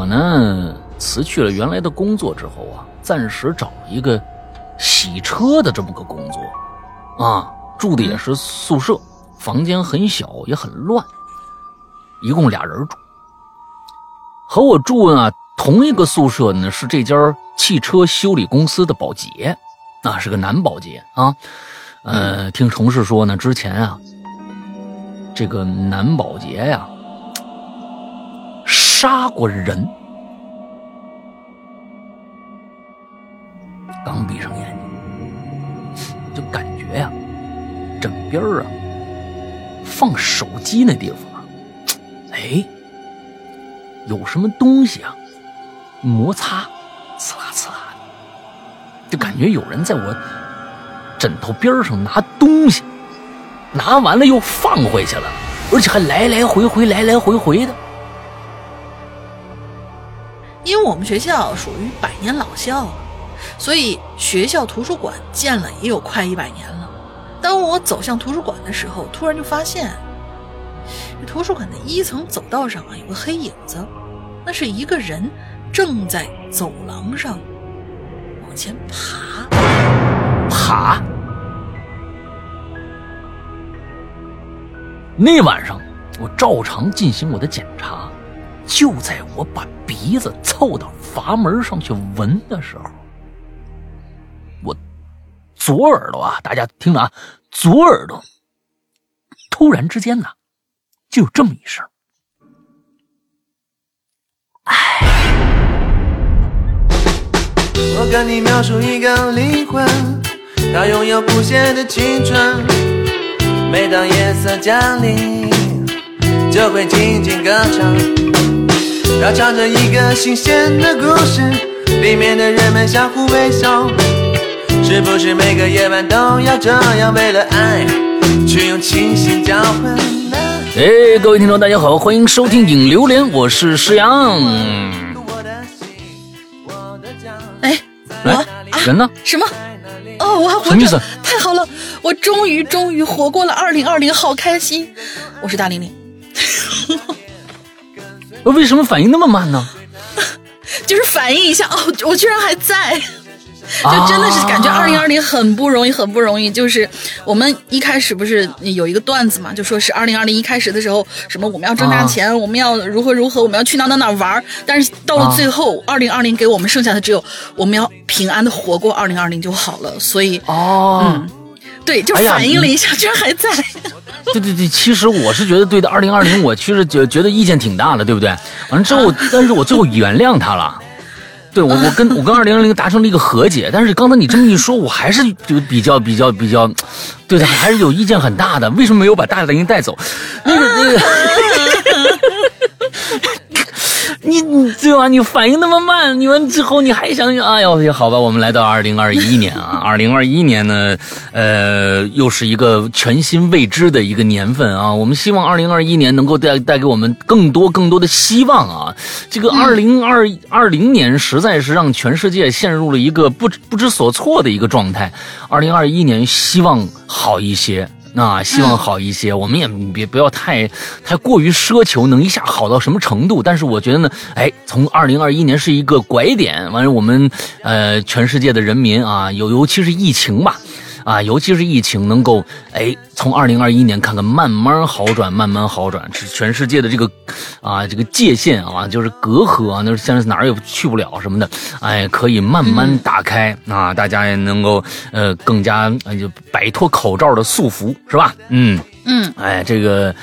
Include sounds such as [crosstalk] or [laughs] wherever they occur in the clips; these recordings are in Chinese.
我呢辞去了原来的工作之后啊，暂时找了一个洗车的这么个工作，啊，住的也是宿舍，房间很小也很乱，一共俩人住。和我住呢同一个宿舍呢是这家汽车修理公司的保洁，啊，是个男保洁啊。呃，听同事说呢，之前啊，这个男保洁呀杀过人。刚闭上眼睛，就感觉呀，枕边啊，放手机那地方啊，哎，有什么东西啊，摩擦，刺啦刺啦的，就感觉有人在我枕头边上拿东西，拿完了又放回去了，而且还来来回回，来来回回的。因为我们学校属于百年老校。所以学校图书馆建了也有快一百年了。当我走向图书馆的时候，突然就发现，图书馆的一层走道上啊有个黑影子，那是一个人正在走廊上往前爬。爬。那晚上我照常进行我的检查，就在我把鼻子凑到阀门上去闻的时候。我左耳朵啊，大家听着啊，左耳朵突然之间呢，就有这么一声，哎。我跟你描述一个灵魂，它拥有不谢的青春。每当夜色降临，就会静静歌唱，它唱着一个新鲜的故事，里面的人们相互微笑。是不是每个夜晚都要这样为了爱去用清醒交换哎，各位听众，大家好，欢迎收听《影榴莲》，我是施阳。哎，我人呢？什么？哦，我还活着，太好了！我终于终于活过了二零二零，好开心！我是大玲玲。为什么反应那么慢呢？[laughs] 就是反应一下哦，我居然还在。就真的是感觉二零二零很不容易，很不容易。就是我们一开始不是有一个段子嘛，就说是二零二零一开始的时候，什么我们要挣大钱，我们要如何如何，我们要去哪哪哪玩但是到了最后，二零二零给我们剩下的只有我们要平安的活过二零二零就好了。所以哦，嗯，对，就反应了一下，居然还在。[laughs] 对对对，其实我是觉得对的，二零二零我其实觉觉得意见挺大的，对不对？完了之后，但是我最后原谅他了。对我，我跟我跟二零二零达成了一个和解，但是刚才你这么一说，我还是就比较比较比较，对他还是有意见很大的。为什么没有把大玲带走？那个那个。你你对吧？你反应那么慢，你完之后你还想想，哎呦，好吧，我们来到二零二一年啊，二零二一年呢，呃，又是一个全新未知的一个年份啊。我们希望二零二一年能够带带给我们更多更多的希望啊。这个二零二二零年实在是让全世界陷入了一个不不知所措的一个状态。二零二一年希望好一些。那希望好一些，我们也别不要太太过于奢求能一下好到什么程度。但是我觉得呢，哎，从二零二一年是一个拐点，完了我们呃全世界的人民啊，尤尤其是疫情吧。啊，尤其是疫情能够，哎，从二零二一年看看慢慢好转，慢慢好转，是全世界的这个，啊，这个界限啊，就是隔阂啊，那是现在哪儿也去不了什么的，哎，可以慢慢打开啊，大家也能够呃更加就摆脱口罩的束缚，是吧？嗯嗯，哎，这个。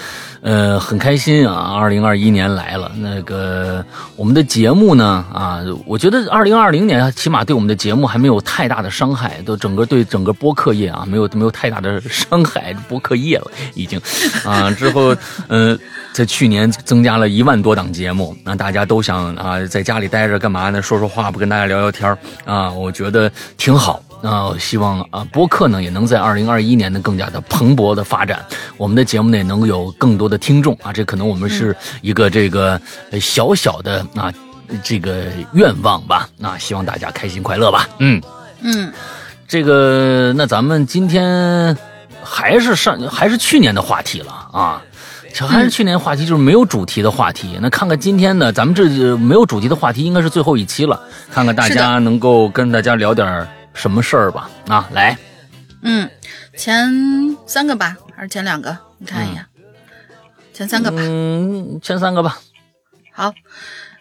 呃，很开心啊！二零二一年来了，那个我们的节目呢啊，我觉得二零二零年起码对我们的节目还没有太大的伤害，都整个对整个播客业啊没有没有太大的伤害，播客业了已经啊。之后呃，在去年增加了一万多档节目，那大家都想啊在家里待着干嘛呢？说说话不跟大家聊聊天啊？我觉得挺好。那希望啊，播客呢也能在二零二一年呢更加的蓬勃的发展，我们的节目呢也能有更多的听众啊，这可能我们是一个这个小小的啊这个愿望吧，那希望大家开心快乐吧，嗯。嗯，这个那咱们今天还是上还是去年的话题了啊，还是去年话题就是没有主题的话题。那看看今天呢，咱们这没有主题的话题应该是最后一期了，看看大家能够跟大家聊点什么事儿吧。啊，来，嗯，前三个吧，还是前两个？你看一眼，前三个吧。嗯，前三个吧。好，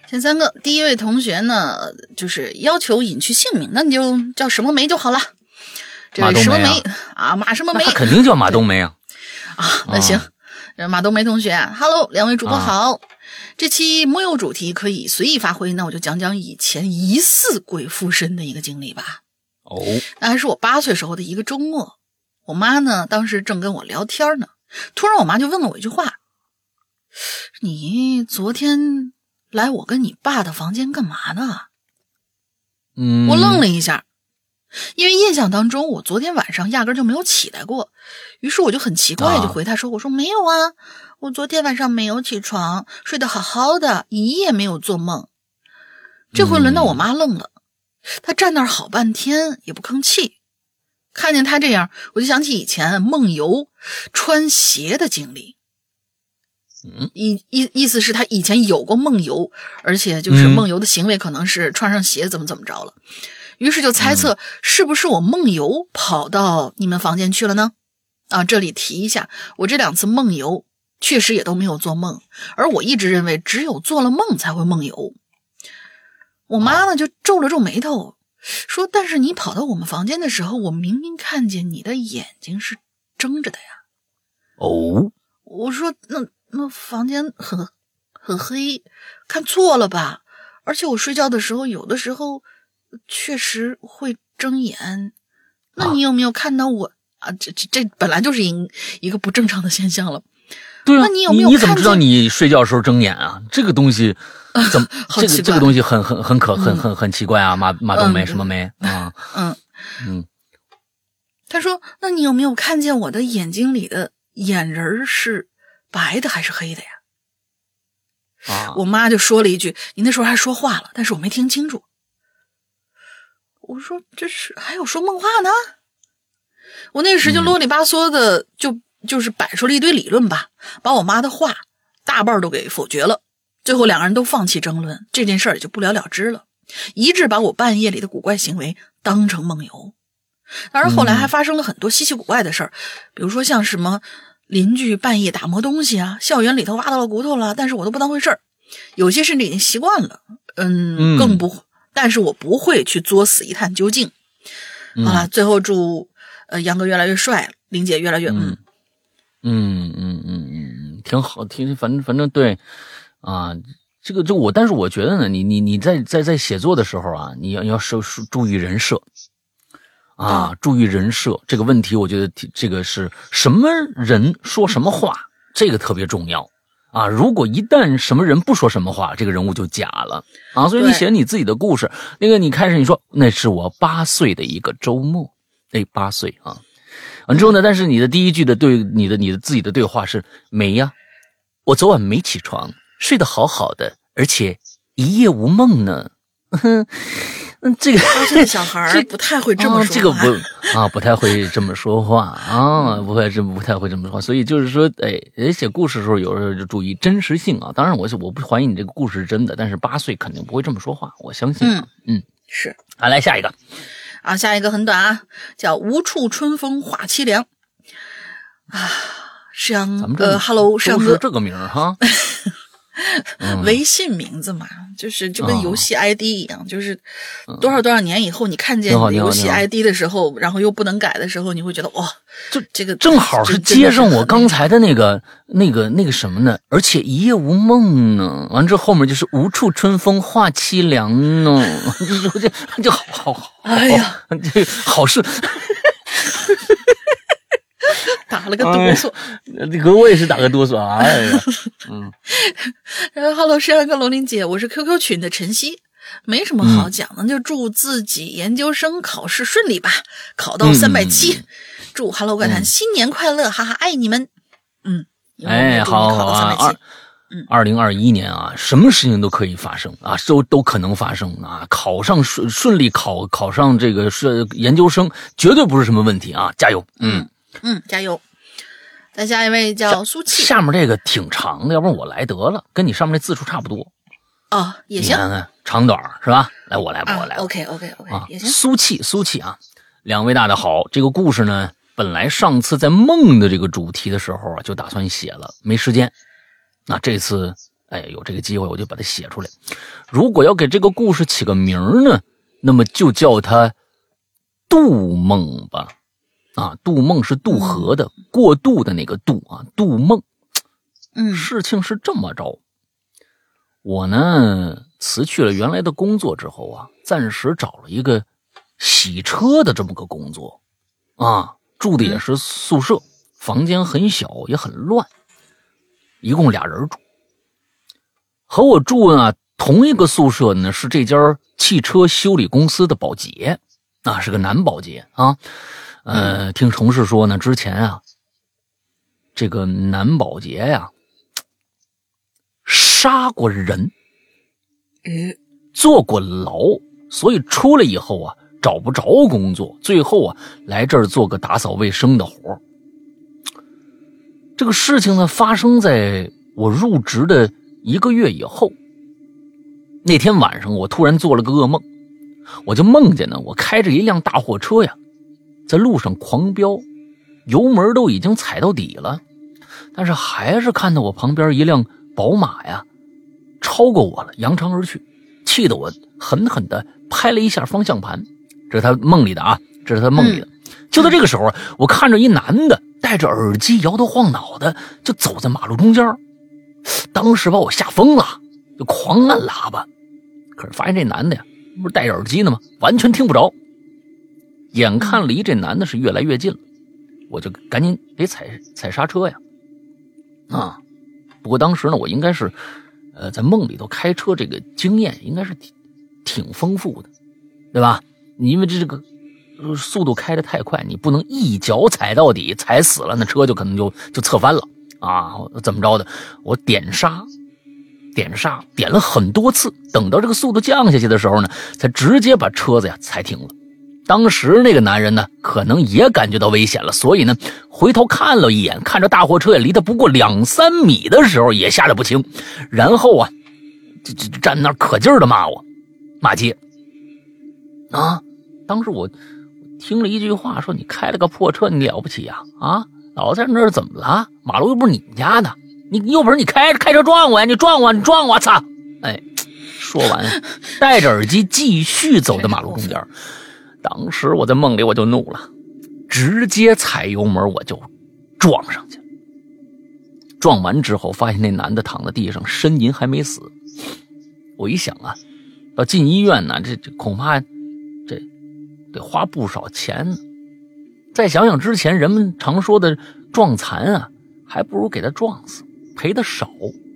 前三个，第一位同学呢，就是要求隐去姓名，那你就叫什么梅就好了。这位什么梅啊？马什么梅？他肯定叫马冬梅啊。[laughs] 啊，那行。马冬梅同学，Hello，两位主播好。这期木有主题，可以随意发挥。那我就讲讲以前疑似鬼附身的一个经历吧。哦，那还是我八岁时候的一个周末。我妈呢，当时正跟我聊天呢，突然我妈就问了我一句话：“你昨天来我跟你爸的房间干嘛呢？”嗯，我愣了一下。因为印象当中，我昨天晚上压根就没有起来过，于是我就很奇怪，就回他说：“我说没有啊，我昨天晚上没有起床，睡得好好的，一夜没有做梦。”这回轮到我妈愣了，她站那儿好半天也不吭气。看见他这样，我就想起以前梦游穿鞋的经历。嗯，意意意思是，他以前有过梦游，而且就是梦游的行为可能是穿上鞋怎么怎么着了。于是就猜测是不是我梦游跑到你们房间去了呢？啊，这里提一下，我这两次梦游确实也都没有做梦，而我一直认为只有做了梦才会梦游。我妈呢就皱了皱眉头，说：“但是你跑到我们房间的时候，我明明看见你的眼睛是睁着的呀。”哦，我说：“那那房间很很黑，看错了吧？而且我睡觉的时候，有的时候。”确实会睁眼，那你有没有看到我啊？这这这本来就是一一个不正常的现象了。对啊，那你有没有？你怎么知道你睡觉时候睁眼啊？这个东西怎么？[laughs] 这个这个东西很很很可很很很奇怪啊！马马冬梅什么梅啊？嗯嗯。他说：“那你有没有看见我的眼睛里的眼仁是白的还是黑的呀？”啊！我妈就说了一句：“你那时候还说话了，但是我没听清楚。”我说这是还有说梦话呢，我那时就啰里吧嗦的就就是摆出了一堆理论吧，把我妈的话大半都给否决了。最后两个人都放弃争论，这件事儿也就不了了之了，一致把我半夜里的古怪行为当成梦游。当然后来还发生了很多稀奇古怪的事儿，比如说像什么邻居半夜打磨东西啊，校园里头挖到了骨头了，但是我都不当回事儿，有些甚至已经习惯了，嗯，更不。但是我不会去作死一探究竟。好了，最后祝呃杨哥越来越帅，玲姐越来越嗯嗯嗯嗯嗯嗯，挺好，挺反正反正对啊，这个就我，但是我觉得呢，你你你在在在写作的时候啊，你要要注注意人设啊，注意人设这个问题，我觉得这个是什么人说什么话，这个特别重要。啊！如果一旦什么人不说什么话，这个人物就假了啊！所以你写你自己的故事，那个你开始你说那是我八岁的一个周末，哎，八岁啊！完之后呢，但是你的第一句的对你的你的自己的对话是没呀，我昨晚没起床，睡得好好的，而且一夜无梦呢。哼。[laughs] 这个这个小孩 [laughs] 不太会这么说，这个不啊，不太会这么说话啊，不会这么不太会这么说话，所以就是说，哎，写故事的时候有时候就注意真实性啊。当然，我我不怀疑你这个故事是真的，但是八岁肯定不会这么说话，我相信。嗯嗯，是。啊，来下一个啊，下一个很短啊，叫无处春风化凄凉啊，是阳呃，Hello，是阳哥这个名哈。[laughs] 微信名字嘛，就是就跟游戏 ID 一样，就是多少多少年以后，你看见你的游戏 ID 的时候，然后又不能改的时候，你会觉得哇，就这个正好是接上我刚才的那个那个那个什么呢？而且一夜无梦呢。完之后后面就是无处春风化凄凉呢，[laughs] 就就就好好好，哎呀，这好事。[laughs] 打了个哆嗦，这个我也是打个哆嗦啊！哎呀，嗯，[laughs] 然后 Hello，山羊哥龙玲姐，我是 QQ 群的晨曦，没什么好讲的，就祝自己研究生考试顺利吧，考到三百七，祝 Hello 怪谈新年快乐，哈哈，爱你们，嗯，哎，好好啊，二，二零二一年啊，什么事情都可以发生啊，都都可能发生啊，考上顺顺利考考上这个是研究生，绝对不是什么问题啊，加油，嗯。嗯，加油！再下一位叫苏气下面这个挺长的，要不然我来得了，跟你上面这字数差不多。哦，也行你看看长短是吧？来，我来吧，啊我来吧。，OK OK OK 啊也，行。苏气，苏气啊！两位大的好，这个故事呢，本来上次在梦的这个主题的时候啊，就打算写了，没时间。那这次，哎，有这个机会，我就把它写出来。如果要给这个故事起个名儿呢，那么就叫它“杜梦”吧。啊，渡梦是渡河的，过渡的那个渡啊，渡梦。嗯。事情是这么着，我呢辞去了原来的工作之后啊，暂时找了一个洗车的这么个工作，啊，住的也是宿舍，房间很小也很乱，一共俩人住。和我住啊同一个宿舍呢是这家汽车修理公司的保洁，啊，是个男保洁啊。呃，听同事说呢，之前啊，这个男保洁呀、杀过人，嗯，坐过牢，所以出来以后啊，找不着工作，最后啊，来这儿做个打扫卫生的活儿这个事情呢，发生在我入职的一个月以后。那天晚上，我突然做了个噩梦，我就梦见呢，我开着一辆大货车呀，在路上狂飙，油门都已经踩到底了，但是还是看到我旁边一辆宝马呀，超过我了，扬长而去，气得我狠狠地拍了一下方向盘。这是他梦里的啊，这是他梦里的。就在这个时候，我看着一男的戴着耳机，摇头晃脑的就走在马路中间，当时把我吓疯了，就狂按喇叭。可是发现这男的呀，不是戴着耳机呢吗？完全听不着。眼看离这男的是越来越近了，我就赶紧得踩踩刹车呀。啊，不过当时呢，我应该是，呃，在梦里头开车这个经验应该是挺挺丰富的，对吧？你因为这个呃速度开得太快，你不能一脚踩到底，踩死了，那车就可能就就侧翻了啊！怎么着的？我点刹，点刹，点了很多次，等到这个速度降下去的时候呢，才直接把车子呀踩停了。当时那个男人呢，可能也感觉到危险了，所以呢，回头看了一眼，看着大货车也离他不过两三米的时候，也吓得不轻。然后啊，这这站那可劲儿的骂我，骂街啊！当时我听了一句话，说你开了个破车，你了不起呀？啊，老在那儿怎么了？马路又不是你们家的，你有本事你开开车撞我呀！你撞我，你撞我，操！哎，说完，戴着耳机继续走在马路中间。当时我在梦里我就怒了，直接踩油门我就撞上去。撞完之后，发现那男的躺在地上，呻吟还没死。我一想啊，要进医院呢，这这恐怕这得花不少钱呢。再想想之前人们常说的撞残啊，还不如给他撞死，赔的少。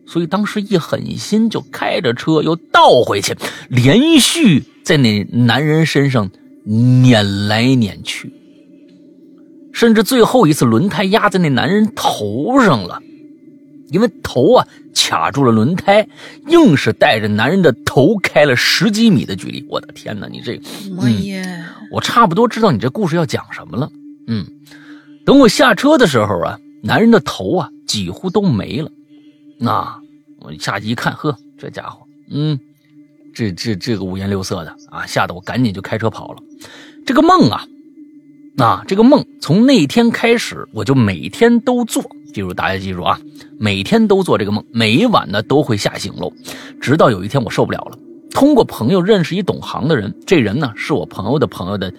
所以当时一狠心，就开着车又倒回去，连续在那男人身上碾来碾去，甚至最后一次轮胎压在那男人头上了，因为头啊卡住了轮胎，硬是带着男人的头开了十几米的距离。我的天哪，你这！我差不多知道你这故事要讲什么了。嗯，等我下车的时候啊，男人的头啊几乎都没了。那我下去一看，呵，这家伙，嗯，这这这个五颜六色的啊，吓得我赶紧就开车跑了。这个梦啊，啊，这个梦从那天开始，我就每天都做。记住，大家记住啊，每天都做这个梦，每一晚呢都会吓醒喽。直到有一天我受不了了，通过朋友认识一懂行的人，这人呢是我朋友的朋友的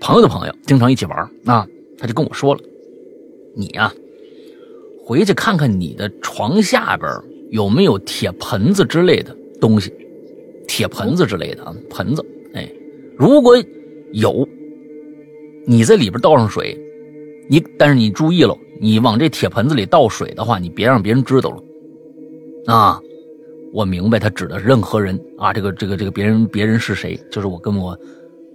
朋友的朋友，经常一起玩啊。他就跟我说了，你呀、回去看看你的床下边有没有铁盆子之类的东西，铁盆子之类的啊，盆子。哎，如果有，你在里边倒上水，你但是你注意了，你往这铁盆子里倒水的话，你别让别人知道了。啊，我明白他指的任何人啊，这个这个这个别人别人是谁？就是我跟我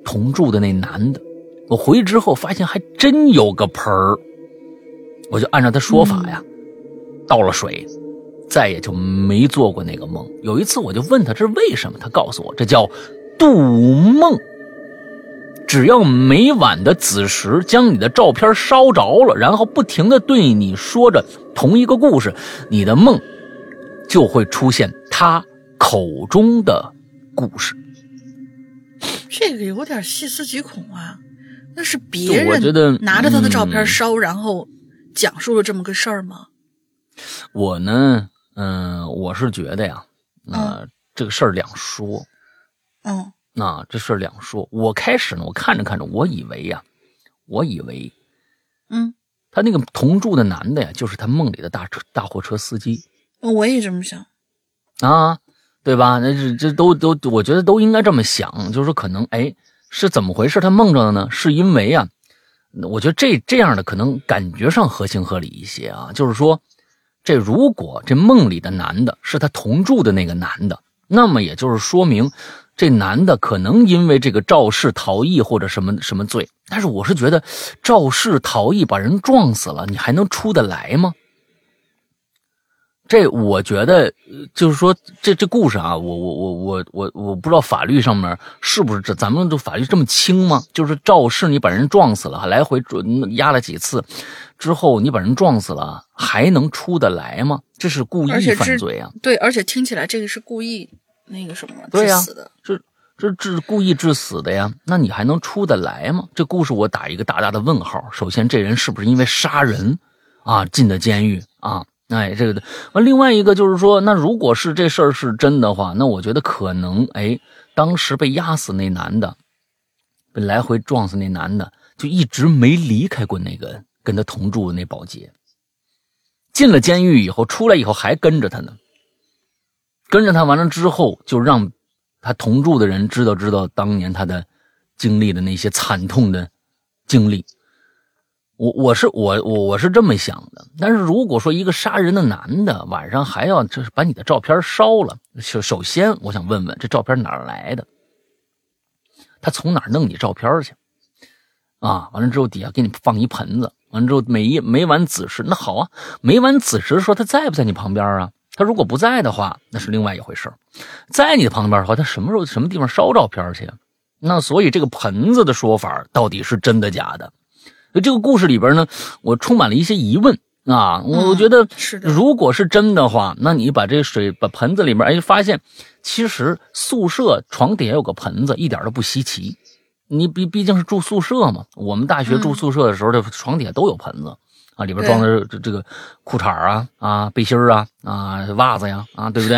同住的那男的。我回去之后发现还真有个盆儿，我就按照他说法呀，倒了水，再也就没做过那个梦。有一次我就问他这是为什么，他告诉我这叫度梦。只要每晚的子时将你的照片烧着了，然后不停的对你说着同一个故事，你的梦就会出现他口中的故事。这个有点细思极恐啊！那是别就我觉得人拿着他的照片嗯烧，然后讲述了这么个事儿吗？我呢，嗯、我是觉得呀，呃，这个事儿两说。嗯那这事两说。我开始呢，我看着看着，我以为呀，我以为嗯，他那个同住的男的呀，就是他梦里的大车大货车司机我也这么想。啊，对吧？那这这都都，我觉得都应该这么想，就是说可能哎是怎么回事？他梦着的呢？是因为啊，我觉得这这样的可能感觉上合情合理一些啊，就是说这如果这梦里的男的是他同住的那个男的，那么也就是说明这男的可能因为这个肇事逃逸或者什么什么罪。但是我是觉得肇事逃逸把人撞死了，你还能出得来吗？这我觉得呃就是说，这这故事啊，我我我我我我不知道法律上面是不是这咱们这法律这么轻吗？就是肇事你把人撞死了，来回准压了几次之后，你把人撞死了，还能出得来吗？这是故意犯罪啊！对，而且听起来这个是故意那个什么对呀致死的。这这致故意致死的呀，那你还能出得来吗？这故事我打一个大大的问号。首先，这人是不是因为杀人啊进的监狱啊？哎，这个的。完，另外一个就是说，那如果是这事儿是真的话，那我觉得可能，哎，当时被压死那男的，被来回撞死那男的，就一直没离开过那个跟他同住的那保洁。进了监狱以后，出来以后还跟着他呢。跟着他完了之后，就让他同住的人知道知道当年他的经历的那些惨痛的经历。我我是我我我是这么想的，但是如果说一个杀人的男的晚上还要就是把你的照片烧了，首首先我想问问这照片哪来的？他从哪弄你照片去？啊，完了之后底下给你放一盆子，完了之后每一每晚子时，那好啊，每晚子时说他在不在你旁边啊？他如果不在的话，那是另外一回事儿在你的旁边的话，他什么时候什么地方烧照片去啊？那所以这个盆子的说法到底是真的假的？这个故事里边呢，我充满了一些疑问啊。我我觉得，是的如果是真的话，那你把这水把盆子里面，哎，发现其实宿舍床底下有个盆子，一点都不稀奇。你毕毕竟是住宿舍嘛，我们大学住宿舍的时候，这床底下都有盆子啊，里边装的这这个裤衩啊啊背心儿啊啊袜子呀啊，对不对？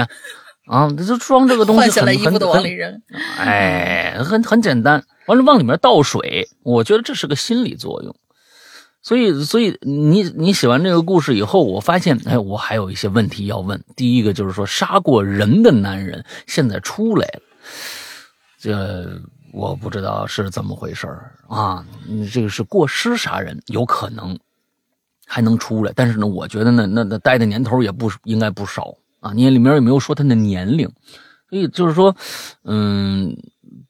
啊，这就装这个东西很很来衣服都往很里扔。哎，很很简单，完了往里面倒水，我觉得这是个心理作用。所以，所以你你写完这个故事以后，我发现，哎，我还有一些问题要问。第一个就是说，杀过人的男人现在出来了，这我不知道是怎么回事儿啊。你这个是过失杀人，有可能还能出来，但是呢，我觉得呢，那那待的年头也不应该不少啊。你里面也没有说他的年龄，所以就是说，嗯，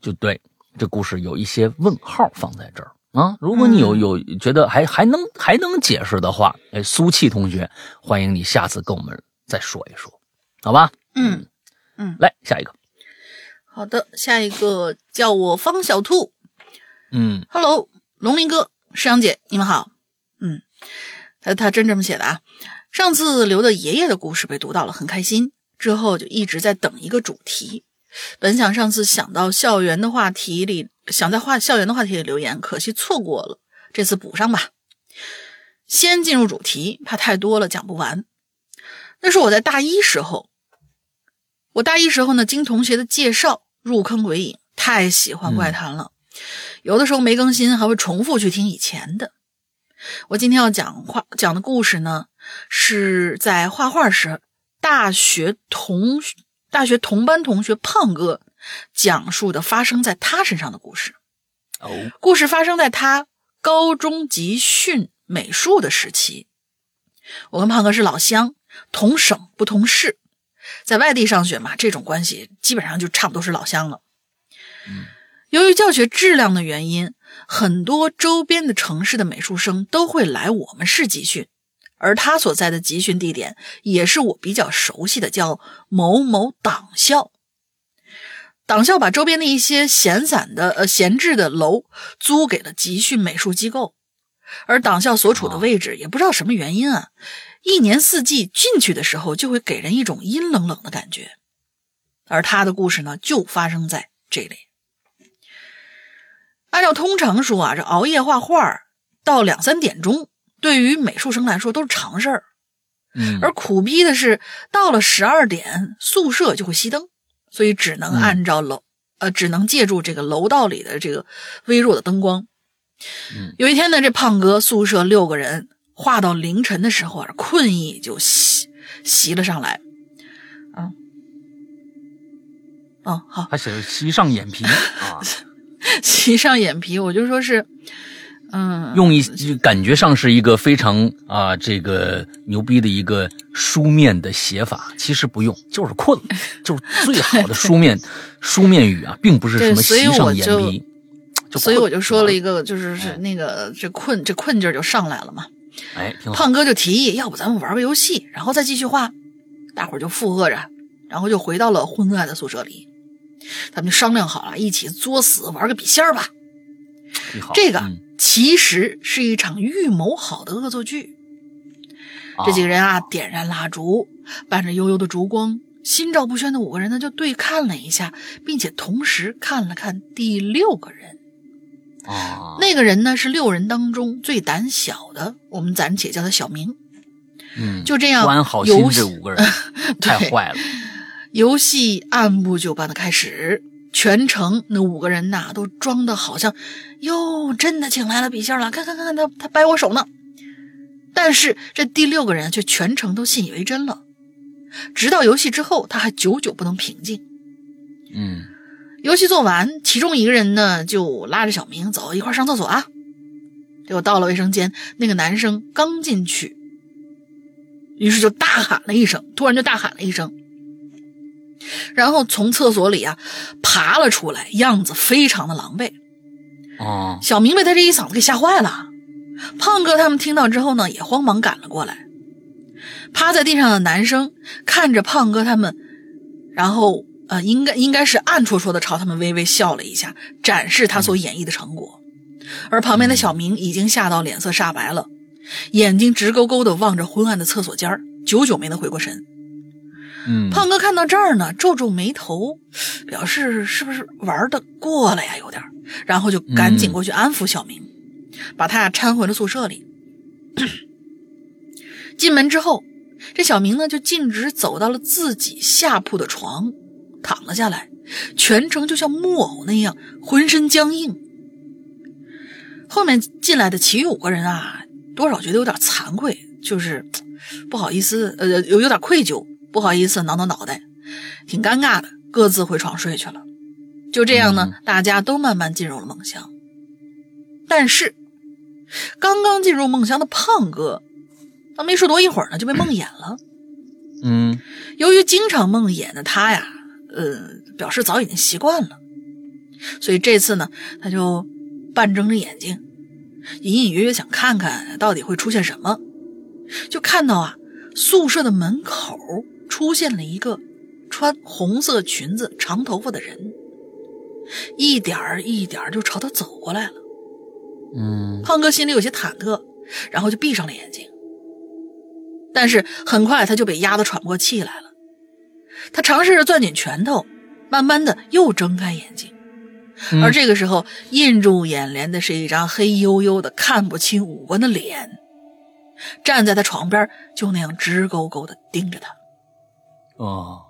就对这故事有一些问号放在这儿啊。如果你有嗯有觉得还还能还能解释的话，哎，苏气同学，欢迎你下次跟我们再说一说，好吧？嗯嗯，来下一个，好的，下一个叫我方小兔。嗯 Hello，龙鳞哥、师阳姐，你们好。嗯，他他真这么写的啊。上次留的爷爷的故事被读到了，很开心。之后就一直在等一个主题。本想上次想到校园的话题里，想在话校园的话题里留言，可惜错过了。这次补上吧。先进入主题，怕太多了讲不完。那是我在大一时候，我大一时候呢，经同学的介绍入坑鬼影，太喜欢怪谈了。有的时候没更新，还会重复去听以前的。我今天要讲画讲的故事呢，是在画画时，大学同大学同班同学胖哥讲述的发生在他身上的故事。哦，故事发生在他高中集训美术的时期。我跟胖哥是老乡，同省不同市，在外地上学嘛，这种关系基本上就差不多是老乡了。由于教学质量的原因，很多周边的城市的美术生都会来我们市集训，而他所在的集训地点也是我比较熟悉的，叫某某党校。党校把周边的一些闲散的呃闲置的楼租给了集训美术机构，而党校所处的位置也不知道什么原因啊，一年四季进去的时候就会给人一种阴冷冷的感觉。而他的故事呢，就发生在这里。按照通常说啊，这熬夜画画到两三点钟，对于美术生来说都是常事儿。嗯，而苦逼的是，到了十二点，宿舍就会熄灯，所以只能按照楼，呃，只能借助这个楼道里的这个微弱的灯光。嗯，有一天呢，这胖哥宿舍六个人画到凌晨的时候啊，困意就袭袭了上来。嗯，嗯，好，还写的袭上眼皮。[laughs] 啊，[laughs] 袭上眼皮，我就说是，嗯，用一就感觉上是一个非常啊这个牛逼的一个书面的写法，其实不用，就是困了，[laughs] 就是最好的书面书面语啊，并不是什么袭上眼皮。就所以我就说了一个，就是是那个这困这困劲儿就上来了嘛。哎。胖哥就提议，要不咱们玩个游戏，然后再继续画。大伙儿就附和着，然后就回到了昏暗的宿舍里。他们就商量好了，一起作死玩个笔仙儿吧。这个嗯其实是一场预谋好的恶作剧。这几个人啊，点燃蜡烛，伴着悠悠的烛光，心照不宣的五个人呢，就对看了一下，并且同时看了看第六个人。啊，那个人呢，是六人当中最胆小的，我们暂且叫他小明。嗯，就这样不安好心游戏这五个人 [laughs] 太坏了。[laughs] 游戏按部就班的开始，全程那五个人呐都装的好像，哟，真的请来了笔仙了，看看看看他他掰我手呢。但是这第六个人却全程都信以为真了，直到游戏之后，他还久久不能平静。嗯游戏做完，其中一个人呢就拉着小明走一块上厕所啊。结果到了卫生间，那个男生刚进去，于是就大喊了一声，突然就大喊了一声，然后从厕所里啊爬了出来，样子非常的狼狈。哦，小明被他这一嗓子给吓坏了。胖哥他们听到之后呢，也慌忙赶了过来。趴在地上的男生看着胖哥他们，然后呃，应该应该是暗戳戳的朝他们微微笑了一下，展示他所演绎的成果。而旁边的小明已经吓到脸色煞白了，眼睛直勾勾的望着昏暗的厕所间儿，久久没能回过神。嗯，胖哥看到这儿呢，皱皱眉头，表示是不是玩的过了呀，有点然后就赶紧过去安抚小明，把他呀搀回了宿舍里。[coughs] 进门之后，这小明呢就径直走到了自己下铺的床，躺了下来，全程就像木偶那样，浑身僵硬。后面进来的其余五个人啊，多少觉得有点惭愧，就是 [tsk] 不好意思，呃，有有点愧疚，不好意思挠挠脑袋，挺尴尬的，各自回床睡去了。就这样呢，大家都慢慢进入了梦乡。但是，刚刚进入梦乡的胖哥，他没睡多一会儿呢，就被梦魇了。嗯由于经常梦魇的他呀，呃，表示早已经习惯了，所以这次呢，他就半睁着眼睛，隐隐约约想看看到底会出现什么。就看到啊，宿舍的门口出现了一个穿红色裙子、长头发的人，一点儿一点儿就朝他走过来了。嗯胖哥心里有些忐忑，然后就闭上了眼睛。但是很快他就被压得喘不过气来了。他尝试着攥紧拳头，慢慢的又睁开眼睛。嗯而这个时候，映入眼帘的是一张黑黝黝的、看不清五官的脸，站在他床边，就那样直勾勾的盯着他。哦，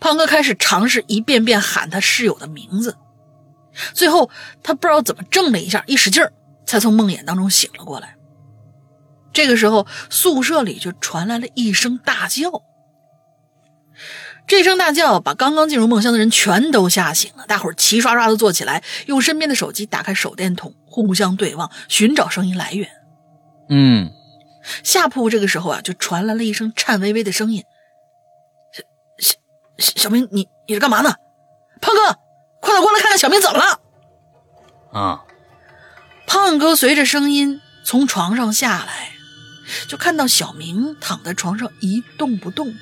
胖哥开始尝试一遍遍喊他室友的名字，最后他不知道怎么怔了一下，一使劲儿，才从梦魇当中醒了过来。这个时候，宿舍里就传来了一声大叫。这声大叫把刚刚进入梦乡的人全都吓醒了，大伙儿齐刷刷的坐起来，用身边的手机打开手电筒，互相对望，寻找声音来源。嗯下铺这个时候啊，就传来了一声颤巍巍的声音：“小小小明，你你是干嘛呢？胖哥，快点过来看看小明怎么了。”啊，胖哥随着声音从床上下来，就看到小明躺在床上一动不动。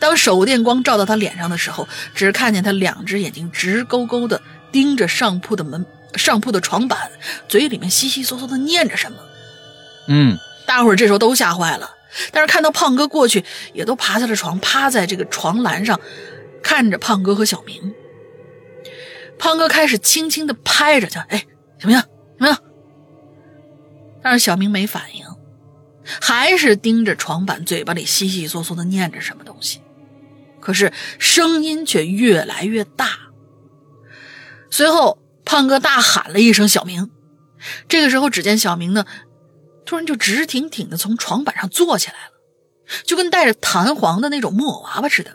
当手电光照到他脸上的时候，只看见他两只眼睛直勾勾的盯着上铺的门、上铺的床板，嘴里面稀稀嗦嗦的念着什么。嗯大伙儿这时候都吓坏了，但是看到胖哥过去，也都爬下了床，趴在这个床栏上，看着胖哥和小明。胖哥开始轻轻的拍着他，哎，小明，小明。但是小明没反应，还是盯着床板，嘴巴里稀稀嗦嗦的念着什么东西，可是声音却越来越大。随后，胖哥大喊了一声“小明”，这个时候，只见小明呢，突然就直挺挺的从床板上坐起来了，就跟带着弹簧的那种木偶娃娃似的。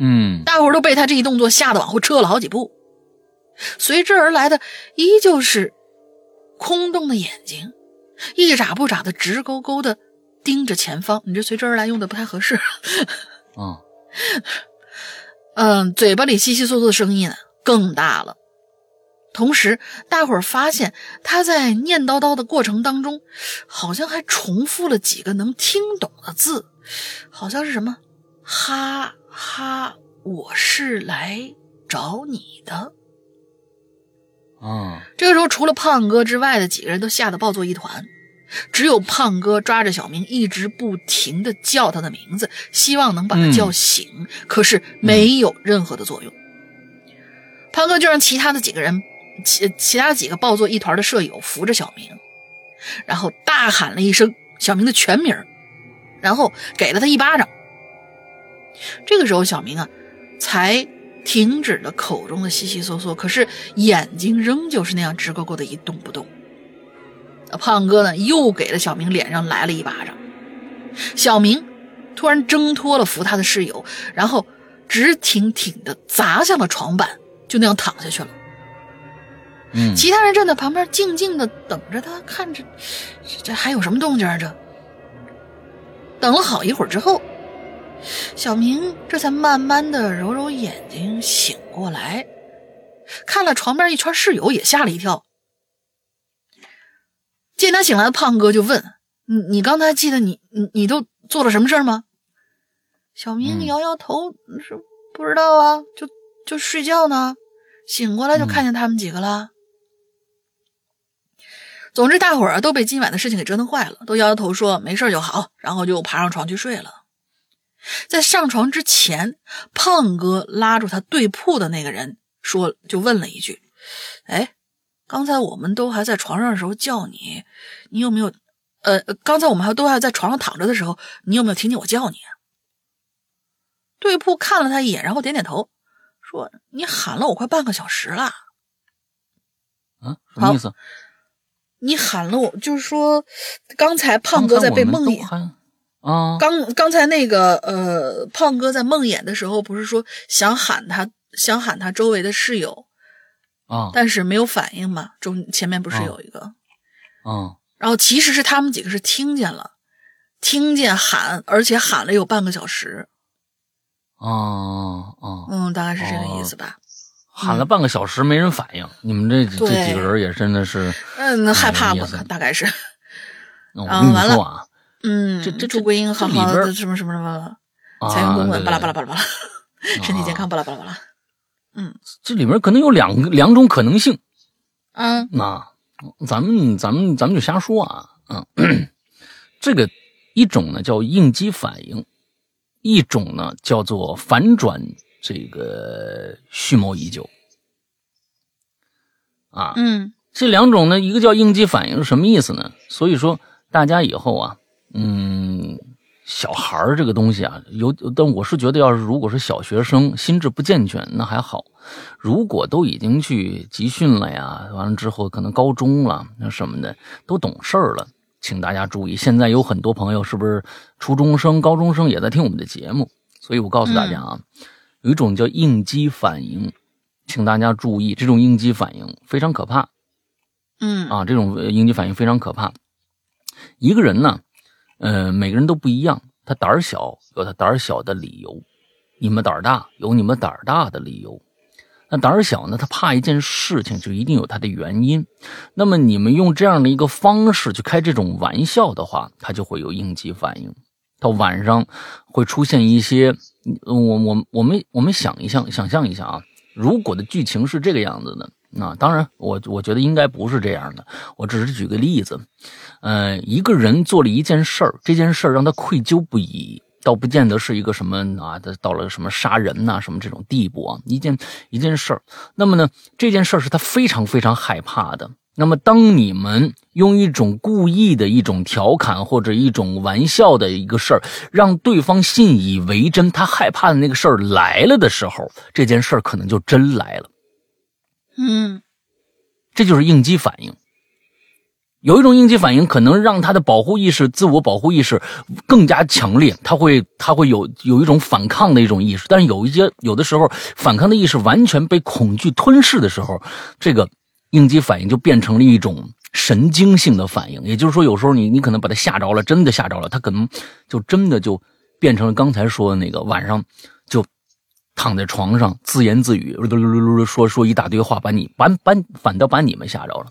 嗯大伙儿都被他这一动作吓得往后撤了好几步，随之而来的依旧是空洞的眼睛，一眨不眨的直勾勾的盯着前方。你这随之而来用的不太合适。啊 [laughs] 嗯，嘴巴里稀稀嗦嗦的声音呢更大了。同时，大伙儿发现他在念叨叨的过程当中，好像还重复了几个能听懂的字，好像是什么“哈哈，我是来找你的”。啊这个时候，除了胖哥之外的几个人都吓得抱作一团，只有胖哥抓着小明，一直不停的叫他的名字，希望能把他叫醒，可是没有任何的作用。胖哥就让其他的几个人，其其他几个抱作一团的舍友扶着小明，然后大喊了一声小明的全名，然后给了他一巴掌。这个时候，小明啊，才停止了口中的稀稀嗦嗦，可是眼睛仍旧是那样直勾勾的一动不动。胖哥呢，又给了小明脸上来了一巴掌。小明突然挣脱了扶他的室友，然后直挺挺的砸向了床板，就那样躺下去了。嗯其他人站在旁边静静的等着他，看着这这还有什么动静啊？这等了好一会儿之后，小明这才慢慢的揉揉眼睛醒过来，看了床边一圈室友，也吓了一跳。见他醒来的胖哥就问：“你你刚才记得你你你都做了什么事儿吗？”小明嗯摇摇头，是不知道啊，就就睡觉呢，醒过来就看见他们几个了。总之，大伙儿啊都被今晚的事情给折腾坏了，都摇摇头说没事就好，然后就爬上床去睡了。在上床之前，胖哥拉住他对铺的那个人说，就问了一句：“哎，刚才我们都还在床上的时候叫你，你有没有？呃，刚才我们还都还在床上躺着的时候，你有没有听见我叫你啊？”对铺看了他一眼，然后点点头，说：“你喊了我快半个小时了。”嗯，什么意思？你喊了我，就是说，刚才胖哥在被梦魇，魇啊，刚刚才那个呃，胖哥在梦魇的时候，不是说想喊他，想喊他周围的室友，啊但是没有反应嘛？中前面不是有一个，啊然后其实是他们几个是听见了，听见喊，而且喊了有半个小时，啊啊！嗯，大概是这个意思吧。喊了半个小时没人反应，你们这这几个人也真的是，嗯，害怕吧？大概是，我跟你啊完了说啊，嗯，这这祝桂英好好的什么什么什么，啊财源滚滚，巴拉巴拉巴拉巴拉，[laughs] 身体健康，巴拉巴拉巴拉。嗯这里面可能有两个两种可能性嗯那，咱们咱们咱们就瞎说啊，嗯，这个一种呢叫应激反应，一种呢叫做反转这个蓄谋已久啊，嗯这两种呢，一个叫应激反应是什么意思呢？所以说大家以后啊，嗯，小孩儿这个东西啊，有，但我是觉得，要是如果是小学生，心智不健全，那还好；如果都已经去集训了呀，完了之后可能高中了，那什么的都懂事儿了，请大家注意。现在有很多朋友是不是初中生、高中生也在听我们的节目？所以我告诉大家啊，有一种叫应激反应，请大家注意，这种应激反应非常可怕。嗯啊，这种呃应激反应非常可怕。一个人呢，呃，每个人都不一样，他胆儿小有他胆儿小的理由，你们胆儿大有你们胆儿大的理由。那胆儿小呢，他怕一件事情就一定有他的原因。那么你们用这样的一个方式去开这种玩笑的话，他就会有应激反应。到晚上会出现一些我我我们我们想一想，想象一下啊，如果的剧情是这个样子的，那当然我我觉得应该不是这样的。我只是举个例子，呃，一个人做了一件事儿，这件事儿让他愧疚不已。倒不见得是一个什么啊，到了什么杀人呐，什么这种地步啊，一件一件事儿。那么呢，这件事儿是他非常非常害怕的。那么，当你们用一种故意的一种调侃或者一种玩笑的一个事儿，让对方信以为真，他害怕的那个事儿来了的时候，这件事儿可能就真来了。嗯，这就是应激反应。有一种应激反应，可能让他的保护意识、自我保护意识更加强烈，他会他会有有一种反抗的一种意识。但是有一些有的时候，反抗的意识完全被恐惧吞噬的时候，这个应激反应就变成了一种神经性的反应。也就是说，有时候你你可能把他吓着了，真的吓着了，他可能就真的就变成了刚才说的那个晚上就躺在床上自言自语，说说一大堆话，把你把把反倒把你们吓着了。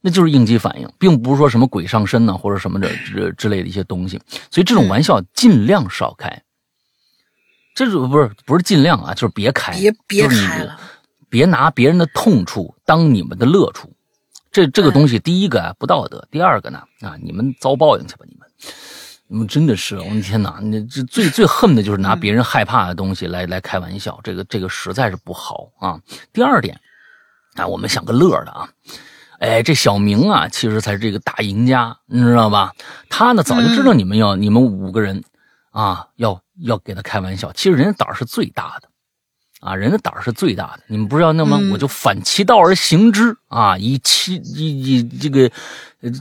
那就是应激反应，并不是说什么鬼上身呢，或者什么的之之类的一些东西。所以这种玩笑尽量少开。这种不是不是尽量啊？就是别开，别别开了，别拿别人的痛处当你们的乐处。这这个东西，第一个啊不道德，第二个呢啊你们遭报应去吧，你们你们真的是，我的天哪！你这最最恨的就是拿别人害怕的东西来来开玩笑，这个这个实在是不好啊。第二点啊，我们想个乐的啊。哎，这小明啊，其实才是这个大赢家，你知道吧？他呢，早就知道你们要，你们五个人啊，要要给他开玩笑。其实人家胆儿是最大的，啊，人的胆儿是最大的。你们不知道那么，我就反其道而行之啊，以其以以这个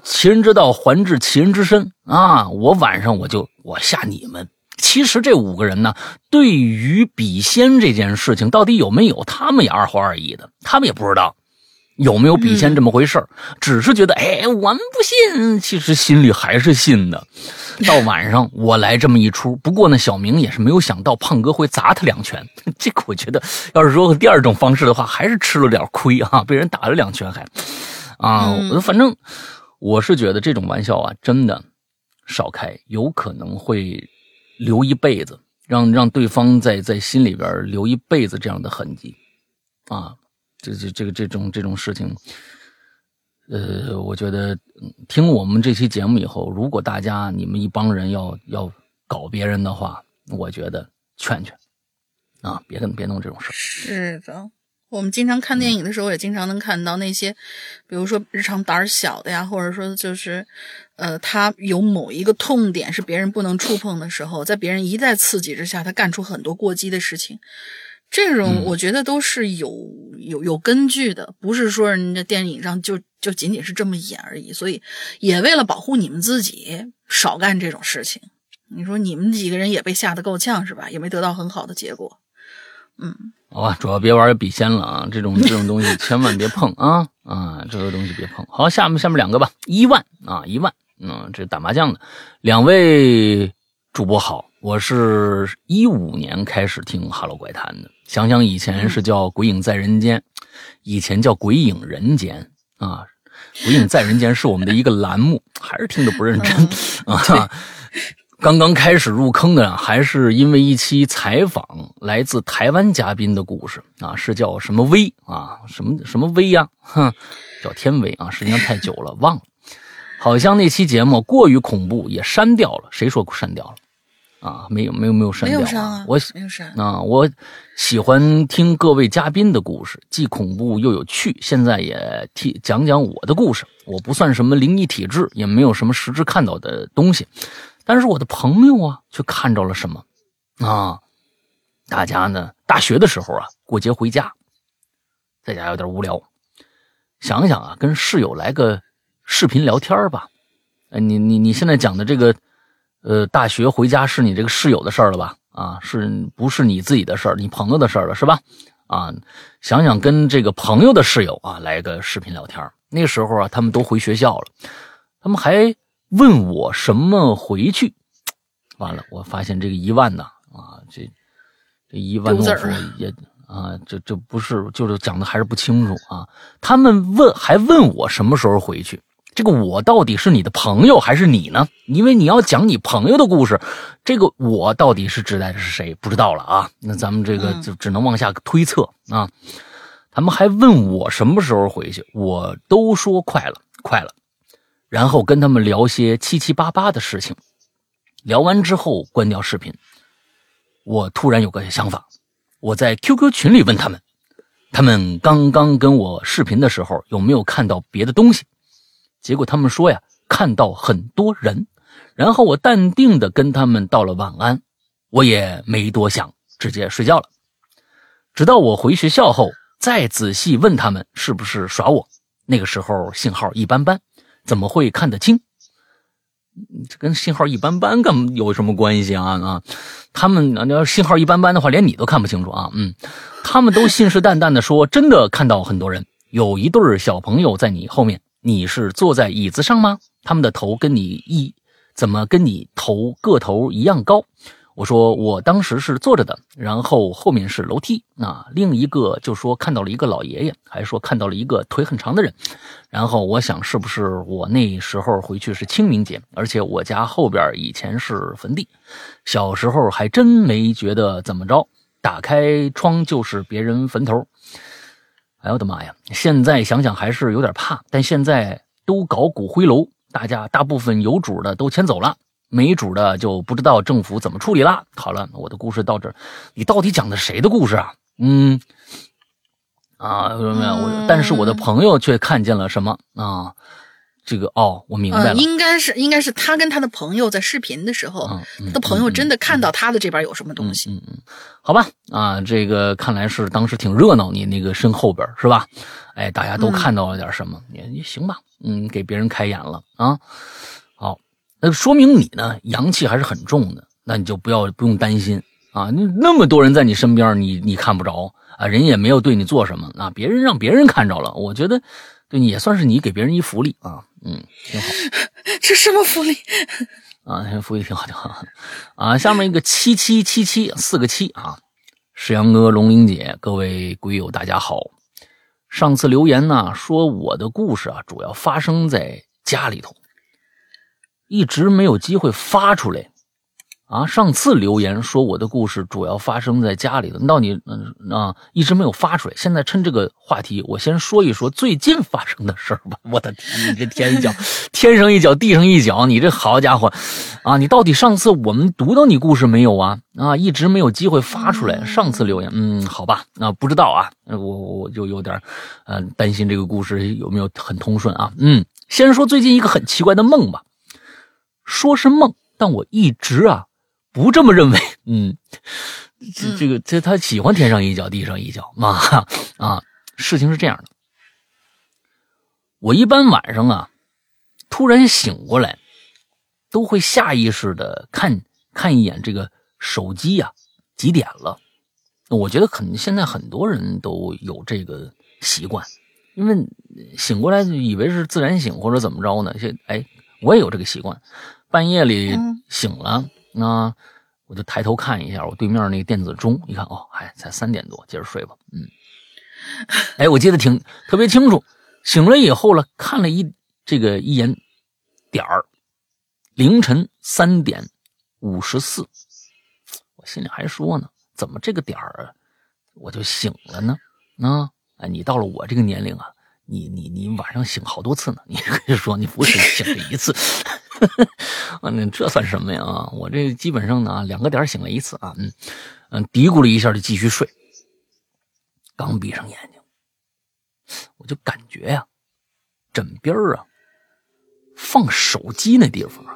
其人之道还治其人之身啊。我晚上我就我吓你们。其实这五个人呢，对于笔仙这件事情到底有没有，他们也二话二意的，他们也不知道。有没有笔仙这么回事儿？只是觉得，哎，我们不信，其实心里还是信的。到晚上我来这么一出，不过呢，小明也是没有想到胖哥会砸他两拳。[laughs] 这个我觉得，要是说第二种方式的话，还是吃了点亏啊，[laughs] 被人打了两拳还。啊，反正我是觉得这种玩笑啊，真的少开，有可能会留一辈子，让让对方在在心里边留一辈子这样的痕迹啊。这这这个这种这种事情，呃，我觉得听我们这期节目以后，如果大家你们一帮人要要搞别人的话，我觉得劝劝啊，别跟别弄这种事是的，我们经常看电影的时候，也经常能看到那些，比如说日常胆儿小的呀，或者说就是呃，他有某一个痛点是别人不能触碰的时候，在别人一再刺激之下，他干出很多过激的事情。这种我觉得都是有有有根据的，不是说人家电影上就就仅仅是这么演而已。所以也为了保护你们自己，少干这种事情。你说你们几个人也被吓得够呛是吧？也没得到很好的结果。嗯，好吧，主要别玩笔仙了啊，这种这种东西千万别碰啊啊，这个东西别碰。好，下面下面两个吧，一万啊一万，嗯，这打麻将的两位主播好，我是一五年开始听《哈喽怪谈》的。想想以前是叫《鬼影在人间》，以前叫《鬼影人间》啊，《鬼影在人间》是我们的一个栏目，[laughs] 还是听得不认真 [laughs] 啊？刚刚开始入坑的，还是因为一期采访来自台湾嘉宾的故事啊，是叫什么威啊？什么什么威呀？哼，叫天威啊！时间太久了，忘了，好像那期节目过于恐怖，也删掉了。谁说删掉了？啊，没有没有没有删掉啊！我没有删啊！我喜欢听各位嘉宾的故事，既恐怖又有趣。现在也替讲讲我的故事。我不算什么灵异体质，也没有什么实质看到的东西，但是我的朋友啊，却看着了什么啊！大家呢，大学的时候啊，过节回家，在家有点无聊，想想啊，跟室友来个视频聊天吧。哎，你你你现在讲的这个。呃，大学回家是你这个室友的事儿了吧？啊，是不是你自己的事儿？你朋友的事儿了是吧？啊，想想跟这个朋友的室友啊来个视频聊天。那个时候啊，他们都回学校了，他们还问我什么回去。完了，我发现这个一万呢，啊，这这一万字也啊，这这不是就是讲的还是不清楚啊。他们问还问我什么时候回去。这个我到底是你的朋友还是你呢？因为你要讲你朋友的故事，这个我到底是指代的是谁？不知道了啊。那咱们这个就只能往下推测啊。他们还问我什么时候回去，我都说快了，快了。然后跟他们聊些七七八八的事情。聊完之后关掉视频，我突然有个想法，我在 QQ 群里问他们，他们刚刚跟我视频的时候有没有看到别的东西？结果他们说呀，看到很多人。然后我淡定的跟他们道了晚安，我也没多想，直接睡觉了。直到我回学校后，再仔细问他们是不是耍我，那个时候信号一般般，怎么会看得清？这跟信号一般般干有什么关系啊啊？他们那要信号一般般的话，连你都看不清楚啊。嗯，他们都信誓旦旦的说，真的看到很多人，有一对小朋友在你后面。你是坐在椅子上吗？他们的头跟你一怎么跟你头个头一样高？我说我当时是坐着的，然后后面是楼梯。那另一个就说看到了一个老爷爷，还说看到了一个腿很长的人。然后我想是不是我那时候回去是清明节，而且我家后边以前是坟地，小时候还真没觉得怎么着。打开窗就是别人坟头。哎呦我的妈呀！现在想想还是有点怕，但现在都搞骨灰楼，大家大部分有主的都迁走了，没主的就不知道政府怎么处理了。好了，我的故事到这儿，你到底讲的谁的故事啊？嗯，啊，没有没有，我但是我的朋友却看见了什么啊？这个哦，我明白了，应该是应该是他跟他的朋友在视频的时候，他的朋友真的看到他的这边有什么东西。嗯嗯，好吧，啊，这个看来是当时挺热闹，你那个身后边是吧？哎，大家都看到了点什么？你你行吧？嗯，给别人开眼了啊。好，那说明你呢阳气还是很重的，那你就不要不用担心啊。那那么多人在你身边，你你看不着啊，人也没有对你做什么啊，别人让别人看着了，我觉得对你也算是你给别人一福利啊。嗯，挺好。[laughs] 这什么福利？啊，福利挺好，挺好。啊，下面一个七七七七四个七啊，石阳哥、龙玲姐，各位鬼友大家好。上次留言呢，说我的故事啊，主要发生在家里头，一直没有机会发出来。啊，上次留言说我的故事主要发生在家里头，到你嗯啊一直没有发出来。现在趁这个话题，我先说一说最近发生的事儿吧。[laughs] 我的天，你这天一脚，天上一脚，地上一脚，你这好家伙，啊，你到底上次我们读到你故事没有啊？啊，一直没有机会发出来。上次留言，嗯，好吧，啊，不知道啊，我我就有点，呃，担心这个故事有没有很通顺啊？嗯，先说最近一个很奇怪的梦吧，说是梦，但我一直啊。不这么认为，[laughs] 嗯，这这个这他喜欢天上一脚地上一脚嘛 [laughs] 啊，事情是这样的，我一般晚上啊，突然醒过来，都会下意识的看看一眼这个手机呀，几点了？我觉得可能现在很多人都有这个习惯，因为醒过来就以为是自然醒或者怎么着呢？这哎，我也有这个习惯，半夜里醒了。那我就抬头看一下我对面那个电子钟，一看哦，还才三点多，接着睡吧。嗯，哎，我记得挺特别清楚。醒了以后了，看了一这个一眼点儿，凌晨三点五十四。我心里还说呢，怎么这个点儿我就醒了呢？啊，哎，你到了我这个年龄啊，你你你晚上醒好多次呢。你可以说你不是醒了一次。[laughs] 啊，那这算什么呀？啊，我这基本上呢，两个点醒了一次啊，嗯嗯，嘀咕了一下就继续睡。刚闭上眼睛，我就感觉呀，枕边啊，放手机那地方啊，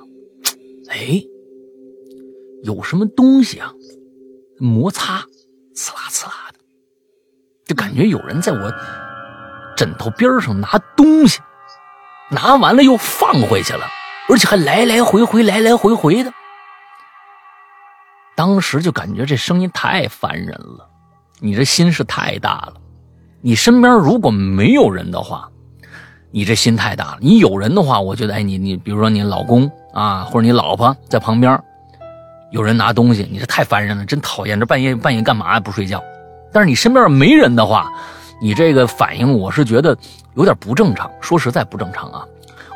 哎，有什么东西啊，摩擦，刺啦刺啦的，就感觉有人在我枕头边上拿东西，拿完了又放回去了。而且还来来回回，来来回回的。当时就感觉这声音太烦人了，你这心是太大了。你身边如果没有人的话，你这心太大了。你有人的话，我觉得，哎，你你比如说你老公啊，或者你老婆在旁边，有人拿东西，你这太烦人了，真讨厌。这半夜半夜干嘛不睡觉？但是你身边没人的话，你这个反应，我是觉得有点不正常。说实在不正常啊。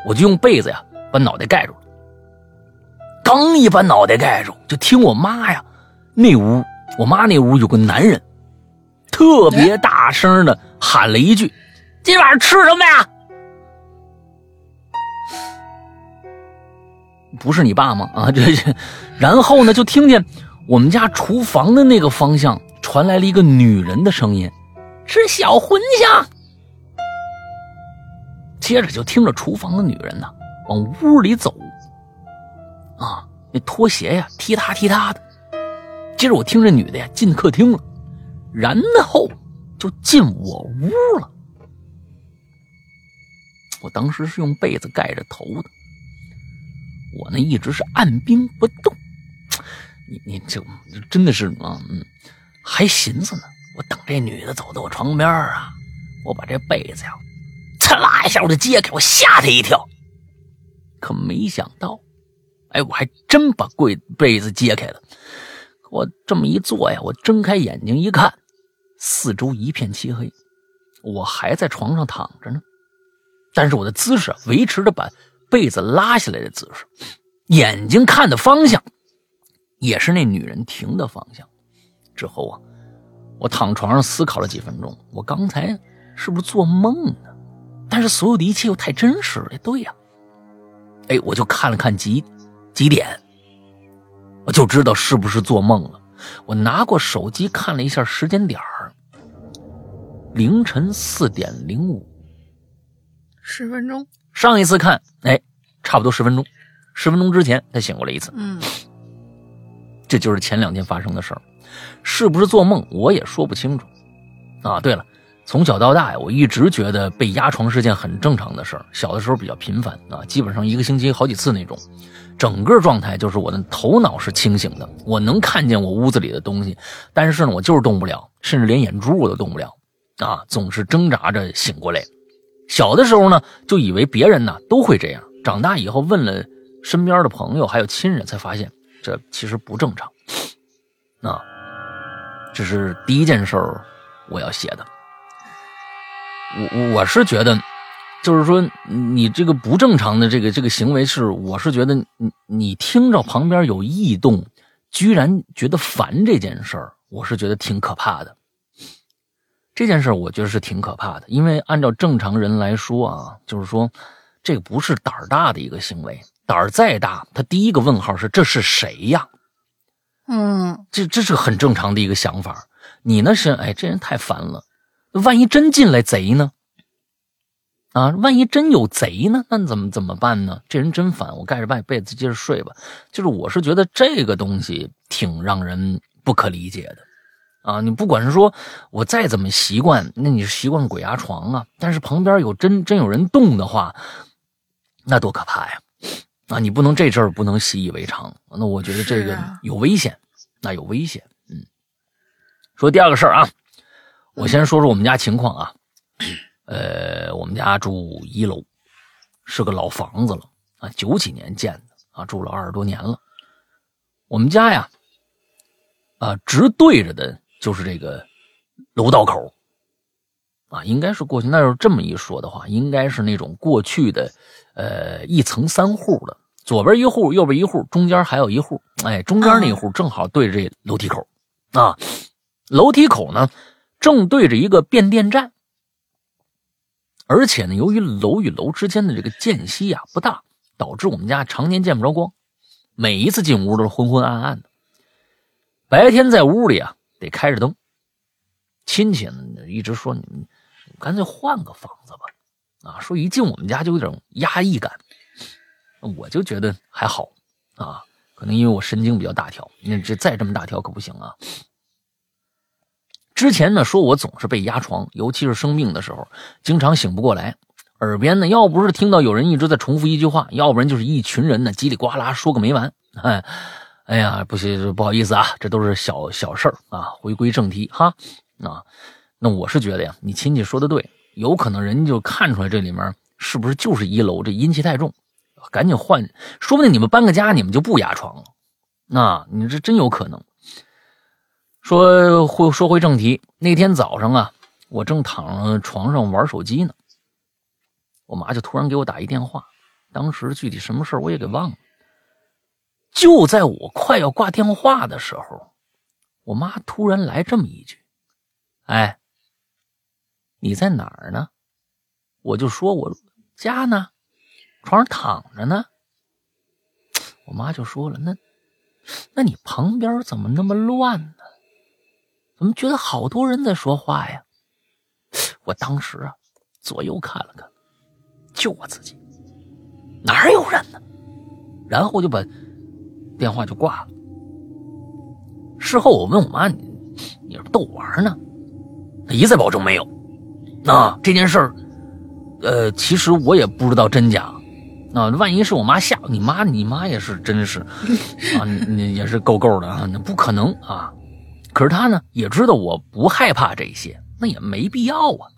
我就用被子呀把脑袋盖住了。刚一把脑袋盖住，就听我妈呀，那屋我妈那屋有个男人，特别大声的喊了一句：“今晚上吃什么呀？”不是你爸吗？啊，这这，然后呢，就听见我们家厨房的那个方向传来了一个女人的声音：“吃小茴香。”接着就听着厨房的女人呢往屋里走，啊，那拖鞋呀踢踏踢踏的。接着我听这女的呀进客厅了，然后就进我屋了。我当时是用被子盖着头的。我呢一直是按兵不动，你你这真的是啊，嗯，还寻思呢，我等这女的走到我床边啊，我把这被子呀，嚓啦一下我就揭开，我吓她一跳。可没想到，哎，我还真把柜被子揭开了。我这么一坐呀，我睁开眼睛一看，四周一片漆黑，我还在床上躺着呢，但是我的姿势维持着把。被子拉下来的姿势，眼睛看的方向，也是那女人停的方向。之后啊，我躺床上思考了几分钟，我刚才是不是做梦呢？但是所有的一切又太真实了。对呀，哎，我就看了看几几点，我就知道是不是做梦了。我拿过手机看了一下时间点儿，凌晨四点零五，十分钟。上一次看，哎，差不多十分钟，十分钟之前他醒过来一次。嗯，这就是前两天发生的事儿，是不是做梦我也说不清楚。啊，对了，从小到大呀，我一直觉得被压床是件很正常的事儿。小的时候比较频繁啊，基本上一个星期好几次那种。整个状态就是我的头脑是清醒的，我能看见我屋子里的东西，但是呢，我就是动不了，甚至连眼珠我都动不了。啊，总是挣扎着醒过来。小的时候呢，就以为别人呢都会这样。长大以后问了身边的朋友还有亲人，才发现这其实不正常。啊，这是第一件事我要写的。我我是觉得，就是说你这个不正常的这个这个行为是，我是觉得你你听着旁边有异动，居然觉得烦这件事儿，我是觉得挺可怕的。这件事我觉得是挺可怕的，因为按照正常人来说啊，就是说，这个不是胆儿大的一个行为，胆儿再大，他第一个问号是这是谁呀？嗯，这这是很正常的一个想法。你呢是哎，这人太烦了，万一真进来贼呢？啊，万一真有贼呢？那怎么怎么办呢？这人真烦，我盖着被被子接着睡吧。就是我是觉得这个东西挺让人不可理解的。啊，你不管是说我再怎么习惯，那你是习惯鬼压床啊？但是旁边有真真有人动的话，那多可怕呀！啊，你不能这阵儿不能习以为常。那我觉得这个有危险，那有危险。嗯，说第二个事儿啊，我先说说我们家情况啊。呃，我们家住一楼，是个老房子了啊，九几年建的啊，住了二十多年了。我们家呀，啊，直对着的。就是这个楼道口啊，应该是过去那要这么一说的话，应该是那种过去的呃一层三户的，左边一户，右边一户，中间还有一户。哎，中间那户正好对着这楼梯口啊，楼梯口呢正对着一个变电站，而且呢，由于楼与楼之间的这个间隙呀不大，导致我们家常年见不着光，每一次进屋都是昏昏暗暗的，白天在屋里啊。得开着灯，亲戚呢一直说你们干脆换个房子吧，啊，说一进我们家就有点压抑感，我就觉得还好啊，可能因为我神经比较大条，你这再这么大条可不行啊。之前呢说我总是被压床，尤其是生病的时候，经常醒不过来，耳边呢要不是听到有人一直在重复一句话，要不然就是一群人呢叽里呱啦说个没完，哎。哎呀，不行，不好意思啊，这都是小小事儿啊。回归正题哈，啊，那我是觉得呀，你亲戚说的对，有可能人家就看出来这里面是不是就是一楼这阴气太重，赶紧换，说不定你们搬个家，你们就不压床了。那你这真有可能。说回说回正题，那天早上啊，我正躺床上玩手机呢，我妈就突然给我打一电话，当时具体什么事我也给忘了。就在我快要挂电话的时候，我妈突然来这么一句：“哎，你在哪儿呢？”我就说：“我家呢，床上躺着呢。”我妈就说了：“那，那你旁边怎么那么乱呢？怎么觉得好多人在说话呀？”我当时啊，左右看了看，就我自己，哪有人呢？然后就把电话就挂了。事后我问我妈：“你你是逗我玩呢？”她一再保证没有。啊，这件事儿，呃，其实我也不知道真假。那万一是我妈吓你妈，你妈也是真是啊，你也是够够的啊，那不可能啊。可是他呢，也知道我不害怕这些，那也没必要啊。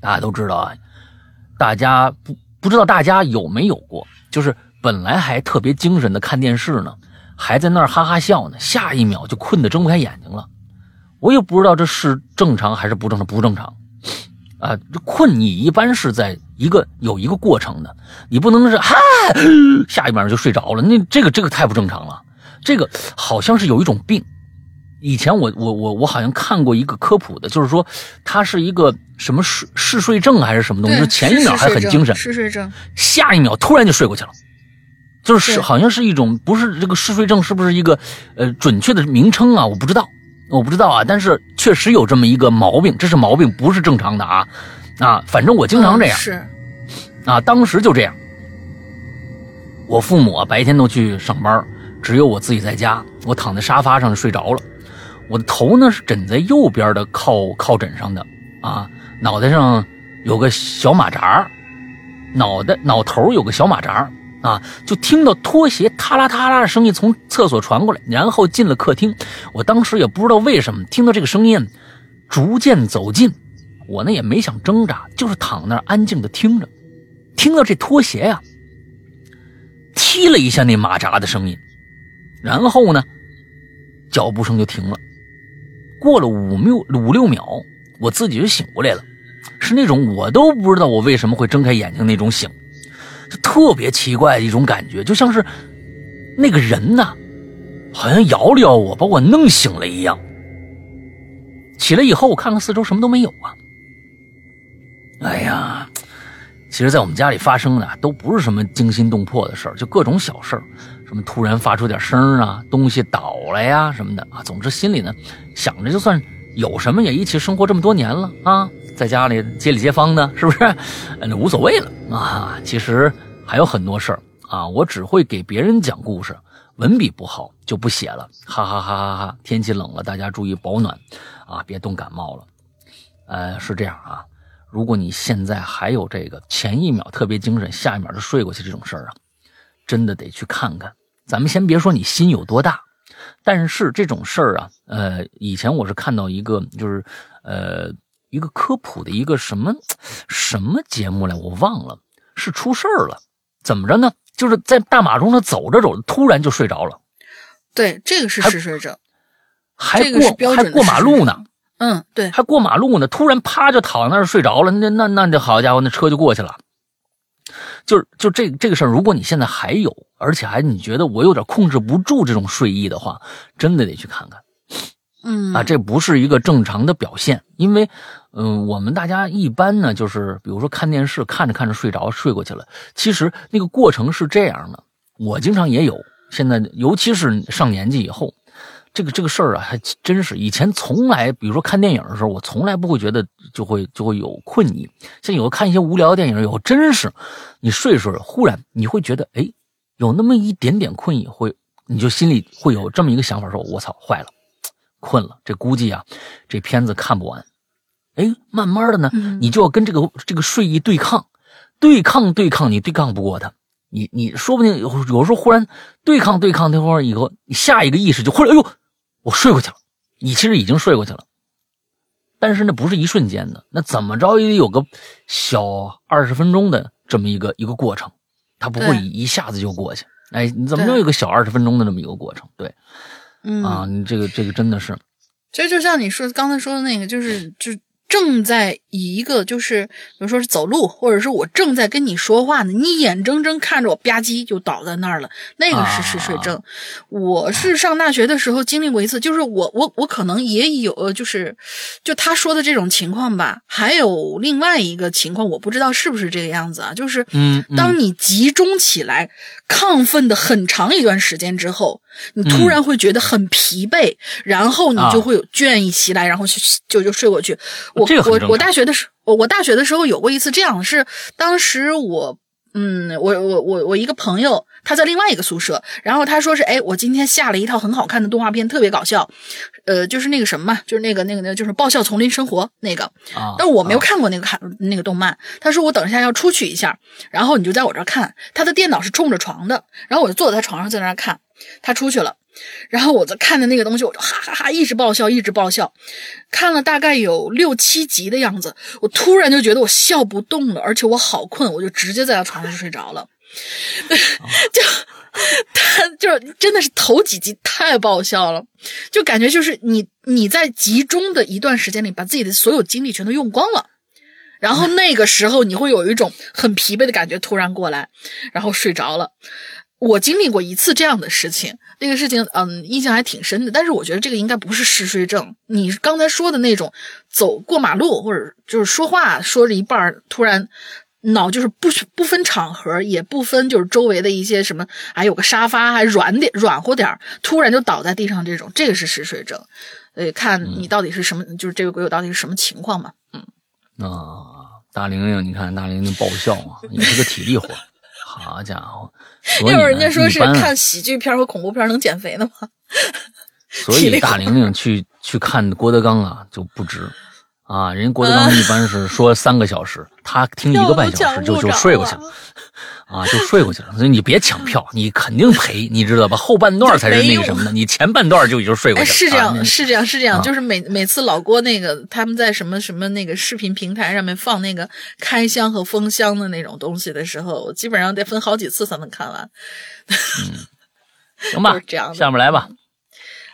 大家都知道啊，大家不不知道大家有没有过，就是本来还特别精神的看电视呢，还在那儿哈哈笑呢，下一秒就困得睁不开眼睛了。我也不知道这是正常还是不正常，不正常。啊，这困你一般是在一个有一个过程的，你不能是哈，下一秒就睡着了，那这个这个太不正常了。这个好像是有一种病，以前我我我我好像看过一个科普的，就是说他是一个什么嗜嗜睡症还是什么东西，就前一秒还很精神，嗜睡症，下一秒突然就睡过去了，就是好像是一种不是这个嗜睡症是不是一个呃准确的名称啊？我不知道。我不知道啊，但是确实有这么一个毛病，这是毛病，不是正常的啊，啊，反正我经常这样，是，啊，当时就这样。我父母啊白天都去上班，只有我自己在家，我躺在沙发上睡着了，我的头呢是枕在右边的靠靠枕上的，啊，脑袋上有个小马扎，脑袋脑头有个小马扎。啊！就听到拖鞋踏啦踏啦的声音从厕所传过来，然后进了客厅。我当时也不知道为什么，听到这个声音，逐渐走近。我呢也没想挣扎，就是躺那儿安静的听着。听到这拖鞋呀，踢了一下那马扎的声音，然后呢，脚步声就停了。过了五六五六秒，我自己就醒过来了，是那种我都不知道我为什么会睁开眼睛那种醒。就特别奇怪的一种感觉，就像是那个人呐，好像摇了摇我，把我弄醒了一样。起来以后，我看看四周，什么都没有啊。哎呀，其实，在我们家里发生的都不是什么惊心动魄的事儿，就各种小事儿，什么突然发出点声啊，东西倒了呀什么的啊。总之，心里呢想着，就算有什么，也一起生活这么多年了啊。在家里街里街坊的，是不是？那无所谓了啊。其实还有很多事儿啊，我只会给别人讲故事，文笔不好就不写了。哈哈哈哈哈！天气冷了，大家注意保暖啊，别冻感冒了。呃，是这样啊。如果你现在还有这个前一秒特别精神，下一秒就睡过去这种事儿啊，真的得去看看。咱们先别说你心有多大，但是这种事儿啊，呃，以前我是看到一个，就是呃。一个科普的一个什么什么节目来，我忘了，是出事儿了，怎么着呢？就是在大马路上走着走着，突然就睡着了。对，这个是嗜睡者，还过还过马路呢。嗯，对，还过马路呢，突然啪就躺那儿睡着了。那那那就好家伙，那车就过去了。就是就这这个事儿，如果你现在还有，而且还你觉得我有点控制不住这种睡意的话，真的得去看看。嗯啊，这不是一个正常的表现，因为。嗯，我们大家一般呢，就是比如说看电视，看着看着睡着，睡过去了。其实那个过程是这样的，我经常也有。现在尤其是上年纪以后，这个这个事儿啊，还真是以前从来，比如说看电影的时候，我从来不会觉得就会就会有困意。像有看一些无聊的电影以后，真是你睡睡，忽然你会觉得，哎，有那么一点点困意，会你就心里会有这么一个想法，说我操，坏了，困了，这估计啊，这片子看不完。哎，慢慢的呢，你就要跟这个这个睡意对抗，对抗对抗，你对抗不过他，你你说不定有有时候忽然对抗对抗，那会儿以后，你下一个意识就忽然，哎呦，我睡过去了，你其实已经睡过去了，但是那不是一瞬间的，那怎么着也得有个小二十分钟的这么一个一个过程，它不会一下子就过去，哎，你怎么着有个小二十分钟的这么一个过程？对，嗯啊，你这个这个真的是，其实就像你说刚才说的那个，就是就。正在以一个就是比如说是走路，或者是我正在跟你说话呢，你眼睁睁看着我吧唧就倒在那儿了，那个是嗜睡症。我是上大学的时候经历过一次，就是我我我可能也有，就是就他说的这种情况吧。还有另外一个情况，我不知道是不是这个样子啊，就是嗯，嗯当你集中起来、亢奋的很长一段时间之后，你突然会觉得很疲惫，然后你啊就会有倦意袭来，然后就就就睡过去。我我这个很正常我大学的时我我大学的时候有过一次这样，是当时我。嗯，我我我我一个朋友，他在另外一个宿舍，然后他说是，哎，我今天下了一套很好看的动画片，特别搞笑，呃，就是那个什么嘛，就是那个那个那个，就是《爆笑丛林生活》那个，啊，但我没有啊看过那个看那个动漫。他说我等一下要出去一下，然后你就在我这儿看。他的电脑是冲着床的，然后我就坐在他床上在那儿看。他出去了，然后我在看的那个东西，我就哈哈哈一直爆笑，一直爆笑。看了大概有六七集的样子，我突然就觉得我笑不动了，而且我好困，我就直接在他床上就睡着了。[laughs] 就他就是真的是头几集太爆笑了，就感觉就是你你在集中的一段时间里，把自己的所有精力全都用光了。然后那个时候你会有一种很疲惫的感觉突然过来，然后睡着了。我经历过一次这样的事情，这个事情嗯印象还挺深的，但是我觉得这个应该不是嗜睡症。你刚才说的那种走过马路或者就是说话说着一半儿突然脑就是不不分场合，也不分就是周围的一些什么，还有个沙发还软点软和点儿，突然就倒在地上这种，这个是嗜睡症。呃，看你到底是什么，就是这个鬼友到底是什么情况嘛？嗯啊，大玲玲，你看大玲玲爆笑嘛，也是个体力活，好家伙！所以要呢是人家说是看喜剧片和恐怖片能减肥的吗？所以大玲玲去去看郭德纲啊就不值啊，人家郭德纲一般是说三个小时，他听一个半小时就 [laughs] 就睡过去了啊，就睡过去了。所以你别抢票，你肯定赔，你知道吧？后半段才是那个什么的，你前半段就已经睡过哎，去了。是这样，啊是这样，是这样，啊就是每每次老郭那个他们在什么什么那个视频平台上面放那个开箱和封箱的那种东西的时候，我基本上得分好几次才能看完。[laughs] 行吧这样下面来吧。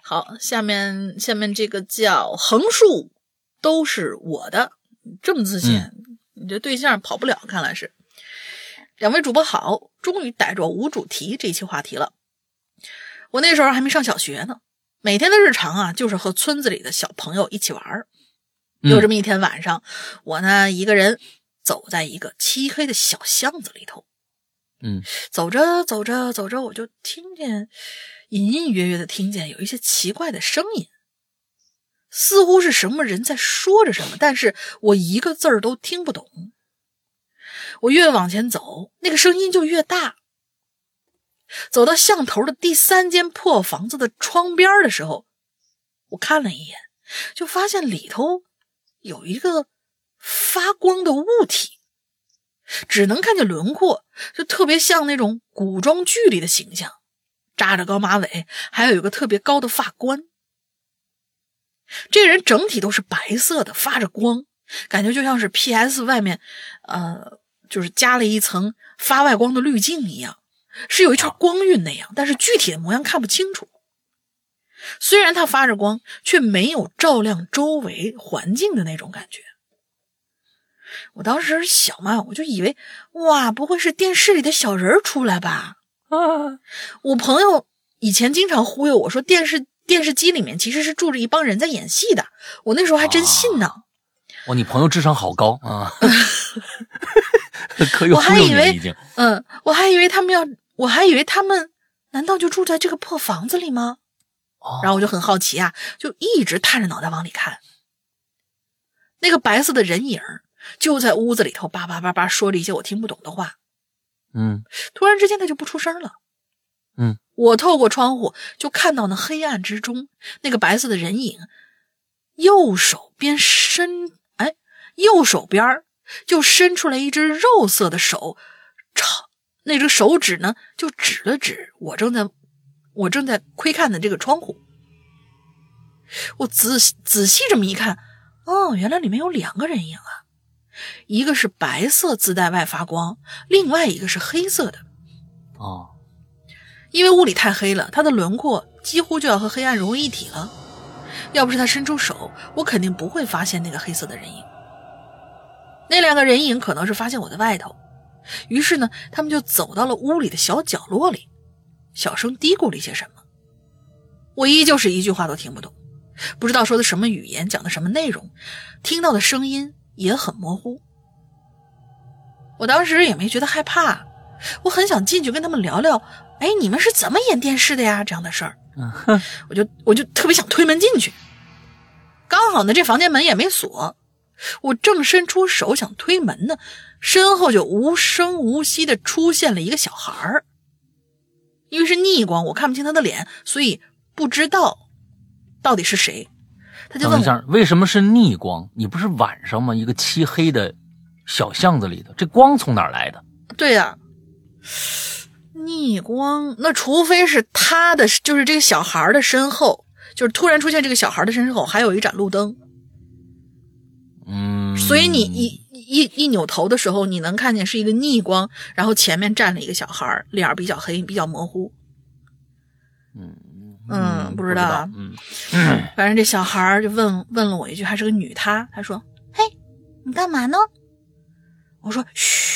好，下面下面这个叫横竖都是我的，这么自信，你这对象跑不了，看来是。两位主播好，终于逮着无主题这期话题了。我那时候还没上小学呢，每天的日常啊，就是和村子里的小朋友一起玩儿。嗯有这么一天晚上，我呢一个人走在一个漆黑的小巷子里头，嗯走着走着走着，我就听见隐隐约约的听见有一些奇怪的声音，似乎是什么人在说着什么，但是我一个字儿都听不懂。我越往前走，那个声音就越大。走到巷头的第三间破房子的窗边的时候，我看了一眼，就发现里头有一个发光的物体。只能看见轮廓，就特别像那种古装剧里的形象，扎着高马尾，还有一个特别高的发冠。这个人整体都是白色的，发着光，感觉就像是 PS 外面，呃，就是加了一层发外光的滤镜一样，是有一圈光晕那样，但是具体的模样看不清楚。虽然它发着光，却没有照亮周围环境的那种感觉。我当时小嘛，我就以为哇，不会是电视里的小人儿出来吧？啊，我朋友以前经常忽悠我说，电视电视机里面其实是住着一帮人在演戏的。我那时候还真信呢。哇，你朋友智商好高啊，[laughs] 我还以为。嗯，我还以为他们要，我还以为他们难道就住在这个破房子里吗？哦然后我就很好奇啊，就一直探着脑袋往里看。那个白色的人影就在屋子里头叭叭叭叭说着一些我听不懂的话。嗯突然之间，他就不出声了。嗯，我透过窗户就看到那黑暗之中，那个白色的人影，右手边伸，哎，右手边就伸出来一只肉色的手，朝那只手指呢，就指了指我正在我正在窥看的这个窗户。我仔细仔细这么一看，哦，原来里面有两个人影啊，一个是白色自带外发光，另外一个是黑色的。哦，因为屋里太黑了，他的轮廓几乎就要和黑暗融为一体了。要不是他伸出手，我肯定不会发现那个黑色的人影。那两个人影可能是发现我在外头，于是呢，他们就走到了屋里的小角落里，小声嘀咕了一些什么。我依旧是一句话都听不懂，不知道说的什么语言，讲的什么内容，听到的声音也很模糊。我当时也没觉得害怕，我很想进去跟他们聊聊。哎，你们是怎么演电视的呀？这样的事儿，我就我就特别想推门进去。刚好呢，这房间门也没锁，我正伸出手想推门呢，身后就无声无息的出现了一个小孩儿。因为是逆光，我看不清他的脸，所以不知道到底是谁。他就问我，为什么是逆光？你不是晚上吗？一个漆黑的小巷子里头，这光从哪儿来的？对呀。逆光，那除非是他的，就是这个小孩的身后，就是突然出现这个小孩的身后还有一盏路灯，嗯，所以你一一一扭头的时候，你能看见是一个逆光，然后前面站了一个小孩，脸比较黑，比较模糊，嗯嗯，不知道，嗯，[sniffs] 反正这小孩就问问了我一句，还是个女，她她说：“嘿，你干嘛呢？”我说：“嘘。”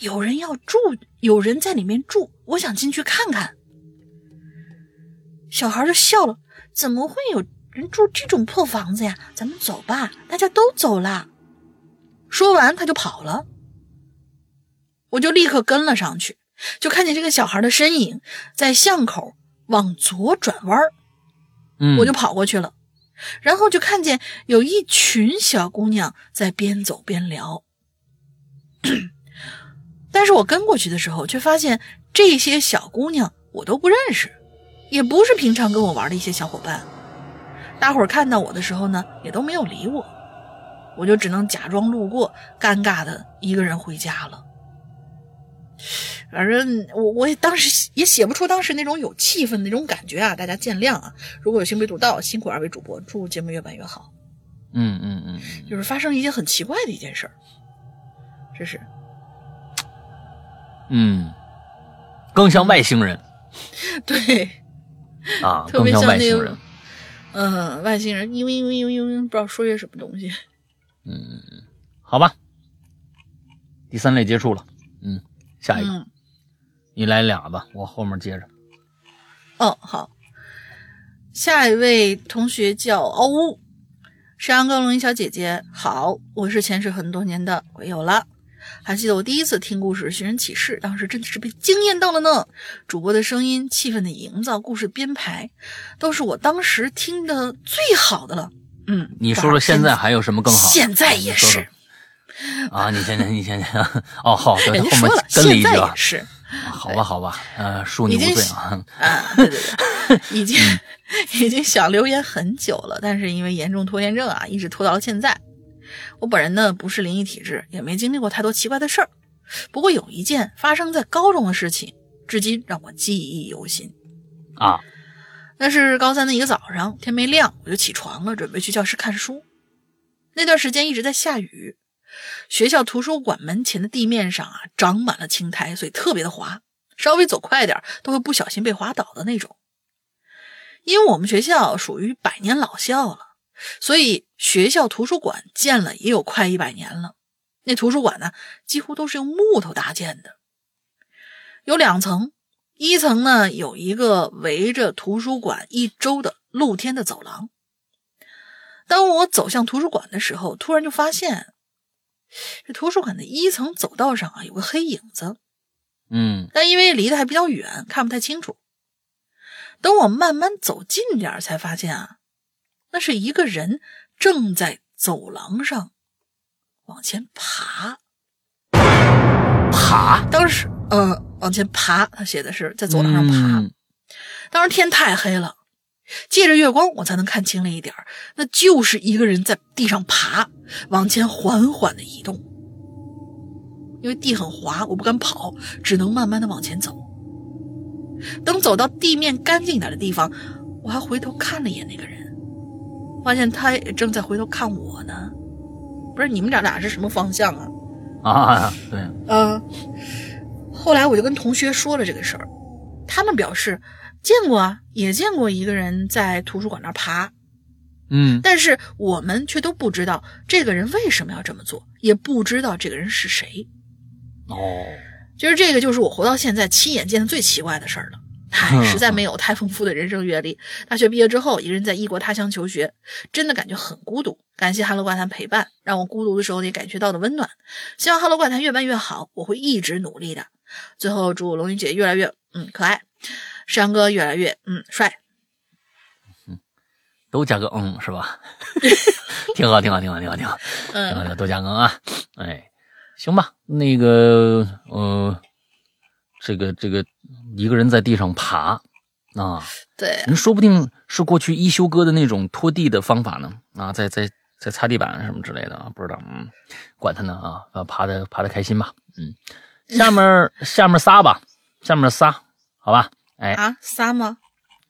有人要住，有人在里面住，我想进去看看。小孩就笑了：“怎么会有人住这种破房子呀？咱们走吧，大家都走了。”说完他就跑了，我就立刻跟了上去，就看见这个小孩的身影在巷口往左转弯嗯，我就跑过去了，然后就看见有一群小姑娘在边走边聊。但是我跟过去的时候，却发现这些小姑娘我都不认识，也不是平常跟我玩的一些小伙伴。大伙儿看到我的时候呢，也都没有理我，我就只能假装路过，尴尬的一个人回家了。反正我我也当时也写不出当时那种有气氛的那种感觉啊，大家见谅啊。如果有幸被读到，辛苦二位主播，祝节目越办越好。嗯嗯嗯，就是发生一件很奇怪的一件事儿，这是。嗯，更像外星人，[laughs] 对，啊，特别像外星人，嗯，外星人，因为因为因为因为不知道说些什么东西，嗯，好吧，第三类结束了，嗯，下一个，你来俩吧，我后面接着。哦，好，下一位同学叫欧。乌，山羊高龙吟小姐姐，好，我是潜水很多年的鬼友了。还记得我第一次听故事《寻人启事》，当时真的是被惊艳到了呢。主播的声音、气氛的营造、故事编排，都是我当时听的最好的了。嗯，你说说现在还有什么更好？现在也是。啊，你先先，你先先。哦，好，人家说了，现在也是。好吧，好吧，呃，恕你无罪啊。啊，对对对，已经 [laughs] 已经想留言很久了，但是因为严重拖延症啊，一直拖到了现在。我本人呢不是灵异体质，也没经历过太多奇怪的事儿。不过有一件发生在高中的事情，至今让我记忆犹新。啊，那是高三的一个早上，天没亮我就起床了，准备去教室看书。那段时间一直在下雨，学校图书馆门前的地面上啊长满了青苔，所以特别的滑，稍微走快点都会不小心被滑倒的那种。因为我们学校属于百年老校了。所以学校图书馆建了也有快一百年了。那图书馆呢，几乎都是用木头搭建的，有两层，一层呢有一个围着图书馆一周的露天的走廊。当我走向图书馆的时候，突然就发现，这图书馆的一层走道上啊有个黑影子，嗯，但因为离得还比较远，看不太清楚。等我慢慢走近点才发现啊。那是一个人正在走廊上往前爬，爬。当时，呃，往前爬，他写的是在走廊上爬。当时天太黑了，借着月光我才能看清了一点那就是一个人在地上爬，往前缓缓的移动。因为地很滑，我不敢跑，只能慢慢的往前走。等走到地面干净点的地方，我还回头看了一眼那个人。发现他也正在回头看我呢，不是你们俩俩是什么方向啊？啊，对，嗯。后来我就跟同学说了这个事儿，他们表示见过啊，也见过一个人在图书馆那爬，嗯但是我们却都不知道这个人为什么要这么做，也不知道这个人是谁。哦，其实这个就是我活到现在亲眼见的最奇怪的事儿了。唉，嗯实在没有太丰富的人生阅历。大学毕业之后，一个人在异国他乡求学，真的感觉很孤独。感谢《哈喽怪谈》陪伴，让我孤独的时候也感觉到的温暖。希望《哈喽怪谈》越办越好，我会一直努力的。最后祝龙云姐越来越嗯可爱，山哥越来越嗯帅。都加个嗯是吧？[laughs] 挺好，挺好，挺好，挺好，挺好，挺好，嗯，都加个嗯啊！哎，行吧，那个呃，这个这个一个人在地上爬啊，对，人说不定是过去一休哥的那种拖地的方法呢啊，在在在擦地板什么之类的啊，不知道，嗯，管他呢啊，啊，爬的爬的开心吧，嗯，下面 [laughs] 下面仨吧，下面仨，好吧，哎。啊，仨吗？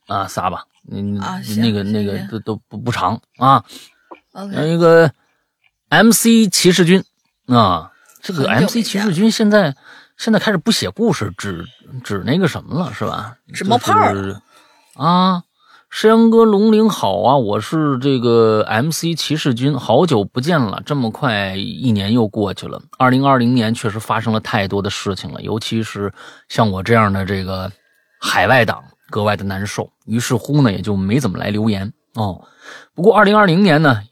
啊仨吧，你啊那个那个都都不不长啊，？OK，一个 MC 骑士军啊，这个 MC 骑士军现在现在开始不写故事，只只那个什么了，是吧？只冒泡儿就是啊。山羊哥龙鳞好啊，我是这个 MC 骑士军，好久不见了，这么快一年又过去了。二零二零年确实发生了太多的事情了，尤其是像我这样的这个海外党格外的难受。于是乎呢，也就没怎么来留言哦。不过二零二零年呢，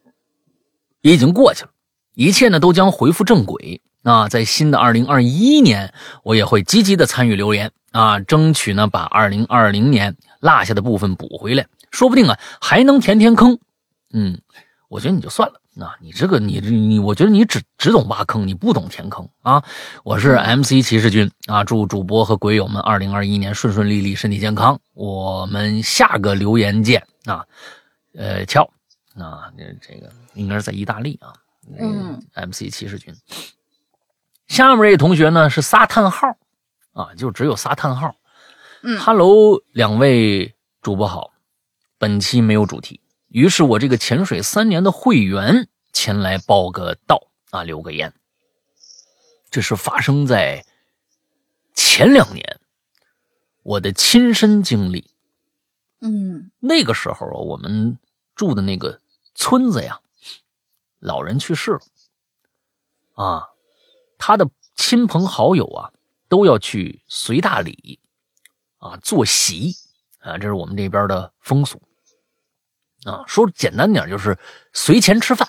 也已经过去了，一切呢都将恢复正轨。啊，在新的二零二一年，我也会积极的参与留言啊，争取呢把二零二零年落下的部分补回来，说不定啊还能填填坑。嗯，我觉得你就算了，那、你这个你你，我觉得你只只懂挖坑，你不懂填坑啊。我是 MC 骑士军啊，祝主播和鬼友们二零二一年顺顺利利，身体健康。我们下个留言见啊，呃，敲啊，这这个应该是在意大利啊，嗯，MC 骑士军。下面这同学呢是仨叹号啊，就只有仨叹号。嗯哈喽，两位主播好，本期没有主题，于是我这个潜水三年的会员前来报个到啊，留个言。这是发生在前两年我的亲身经历。嗯那个时候啊，我们住的那个村子呀，老人去世了，啊，他的亲朋好友啊都要去随大礼，啊，坐席，啊，这是我们这边的风俗，啊，说简单点就是随钱吃饭，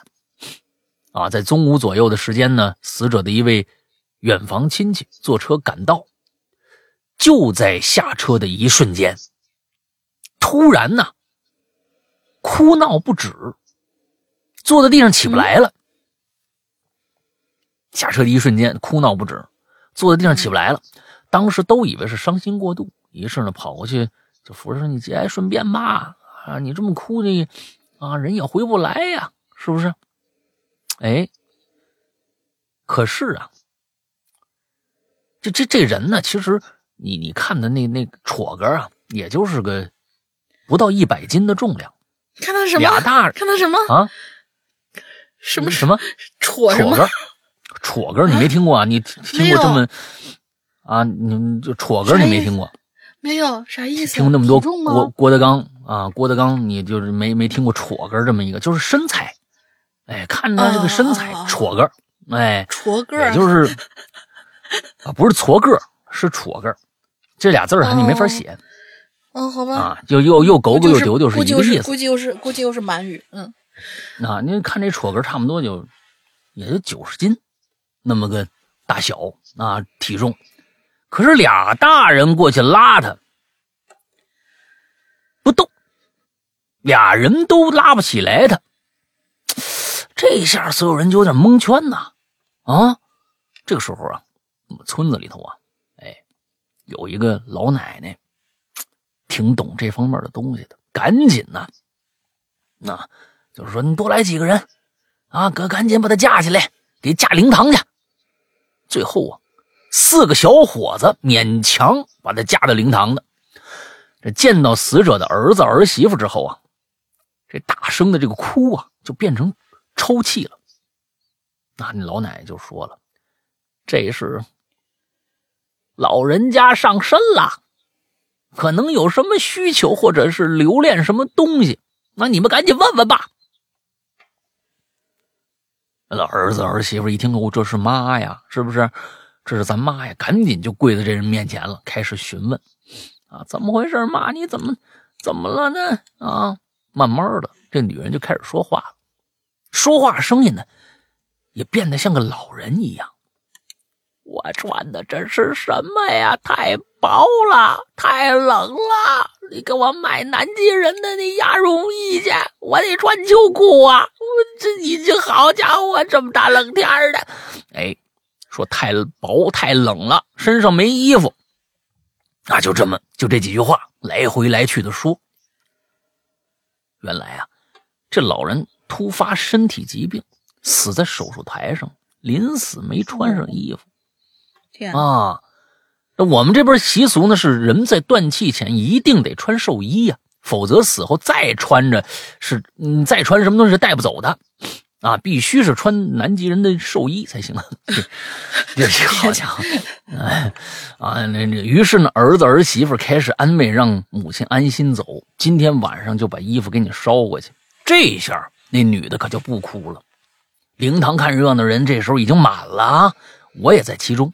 啊，在中午左右的时间呢，死者的一位远房亲戚坐车赶到，就在下车的一瞬间。突然呢，哭闹不止，坐在地上起不来了。下车的一瞬间，哭闹不止，坐在地上起不来了。当时都以为是伤心过度，于是呢跑过去就扶着说：“你节哀顺变吧，啊，你这么哭的啊，人也回不来呀，是不是？”哎，可是啊，这这这人呢，其实你你看的那那戳哥啊，也就是个不到一百斤的重量，看到什么？俩大看到什么？啊，什么什么戳什么？戳歌，你没听过啊？你 [laughs] 听过这么啊？你就戳歌你没听过？没有啥意思？听过那么多郭郭德纲啊，郭德纲你就是没没听过戳歌这么一个，就是身材，哎，看他这个身材哦戳个，哎，戳个儿也就是 [laughs] 啊，不是矬个，是戳个，这俩字儿啊你没法写哦，好吧，啊，又又又狗狗又丢丢是一个意思估计又是估计又是满语，嗯，啊。您看这戳个差不多就也就九十斤那么个大小啊体重，可是俩大人过去拉他不动，俩人都拉不起来他。这下所有人就有点蒙圈呐，啊！这个时候啊，我们村子里头啊，哎，有一个老奶奶，挺懂这方面的东西的，赶紧呐，那就是说你多来几个人，啊，赶赶紧把他架起来，给架灵堂去。最后啊，四个小伙子勉强把他架到灵堂的。这见到死者的儿子儿媳妇之后啊，这大声的这个哭啊，就变成抽泣了。那那老奶奶就说了：“这是老人家上身了，可能有什么需求，或者是留恋什么东西，那你们赶紧问问吧。那儿子儿媳妇一听，哦，这是妈呀，是不是？这是咱妈呀，赶紧就跪在这人面前了，开始询问啊，怎么回事？妈，你怎么怎么了呢？啊，慢慢的，这女人就开始说话了，说话声音呢，也变得像个老人一样。我穿的这是什么呀？太薄了，太冷了。你给我买南极人的那鸭绒衣去，我得穿秋裤啊！我这已经好家伙，这么大冷天的，哎，说太薄太冷了，身上没衣服。那就这么就这几句话来回来去的说。原来啊，这老人突发身体疾病，死在手术台上，临死没穿上衣服。天啊，那我们这边习俗呢是人在断气前一定得穿寿衣呀，否则死后再穿着是嗯再穿什么东西是带不走的啊，必须是穿南极人的寿衣才行。[laughs] 这好家伙，哎啊，那那于是呢，儿子儿媳妇开始安慰，让母亲安心走。今天晚上就把衣服给你捎过去。这下那女的可就不哭了。灵堂看热闹人这时候已经满了啊，我也在其中。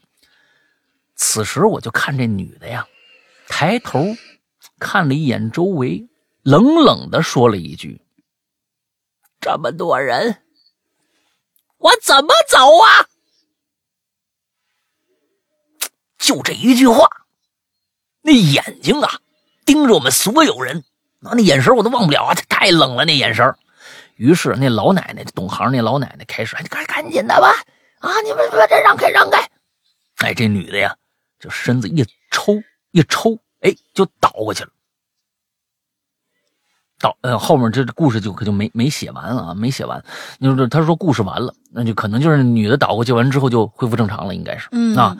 此时我就看这女的呀，抬头看了一眼周围，冷冷的说了一句：“这么多人，我怎么走啊？”就这一句话，那眼睛啊，盯着我们所有人，那那眼神我都忘不了啊，太冷了那眼神。于是那老奶奶，懂行那老奶奶开始：“哎，赶赶紧的吧，啊，你们把这让开让开。”哎，这女的呀。就身子一抽一抽，哎，就倒过去了。倒，呃，后面这故事就可就没没写完啊，没写完。就是他说故事完了，那就可能就是女的倒过去完之后就恢复正常了，应该是。嗯啊，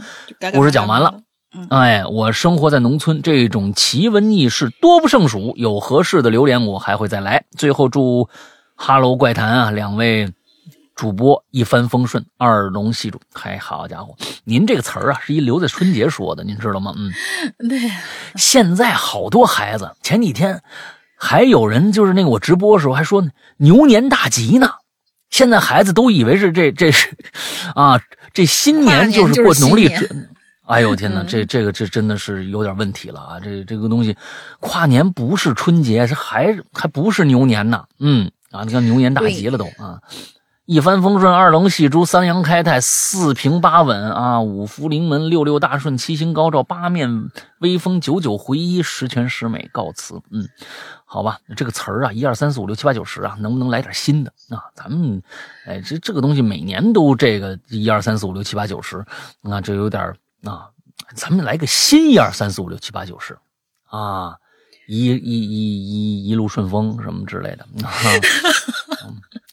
故事讲完了。哎，我生活在农村，这种奇闻异事多不胜数。有合适的榴莲，我还会再来。最后祝哈喽怪谈啊，两位。主播一帆风顺，二龙戏珠。嗨，好家伙，您这个词儿啊，是一留在春节说的，您知道吗？嗯，对。现在好多孩子，前几天还有人就是那个我直播的时候还说牛年大吉呢。现在孩子都以为是这这是啊，这新年就是过农历。[laughs] 哎呦天哪，这这个这真的是有点问题了啊！这这个东西，跨年不是春节，这还还不是牛年呢。嗯啊，你看牛年大吉了都啊。一帆风顺，二龙戏珠，三阳开泰，四平八稳啊！五福临门，六六大顺，七星高照，八面威风，九九回一，十全十美。告辞。嗯，好吧，这个词儿啊，一二三四五六七八九十啊，能不能来点新的啊？咱们，哎，这这个东西每年都这个一二三四五六七八九十，啊，这有点啊，咱们来个新一二三四五六七八九十啊，一一一一一路顺风什么之类的。[laughs]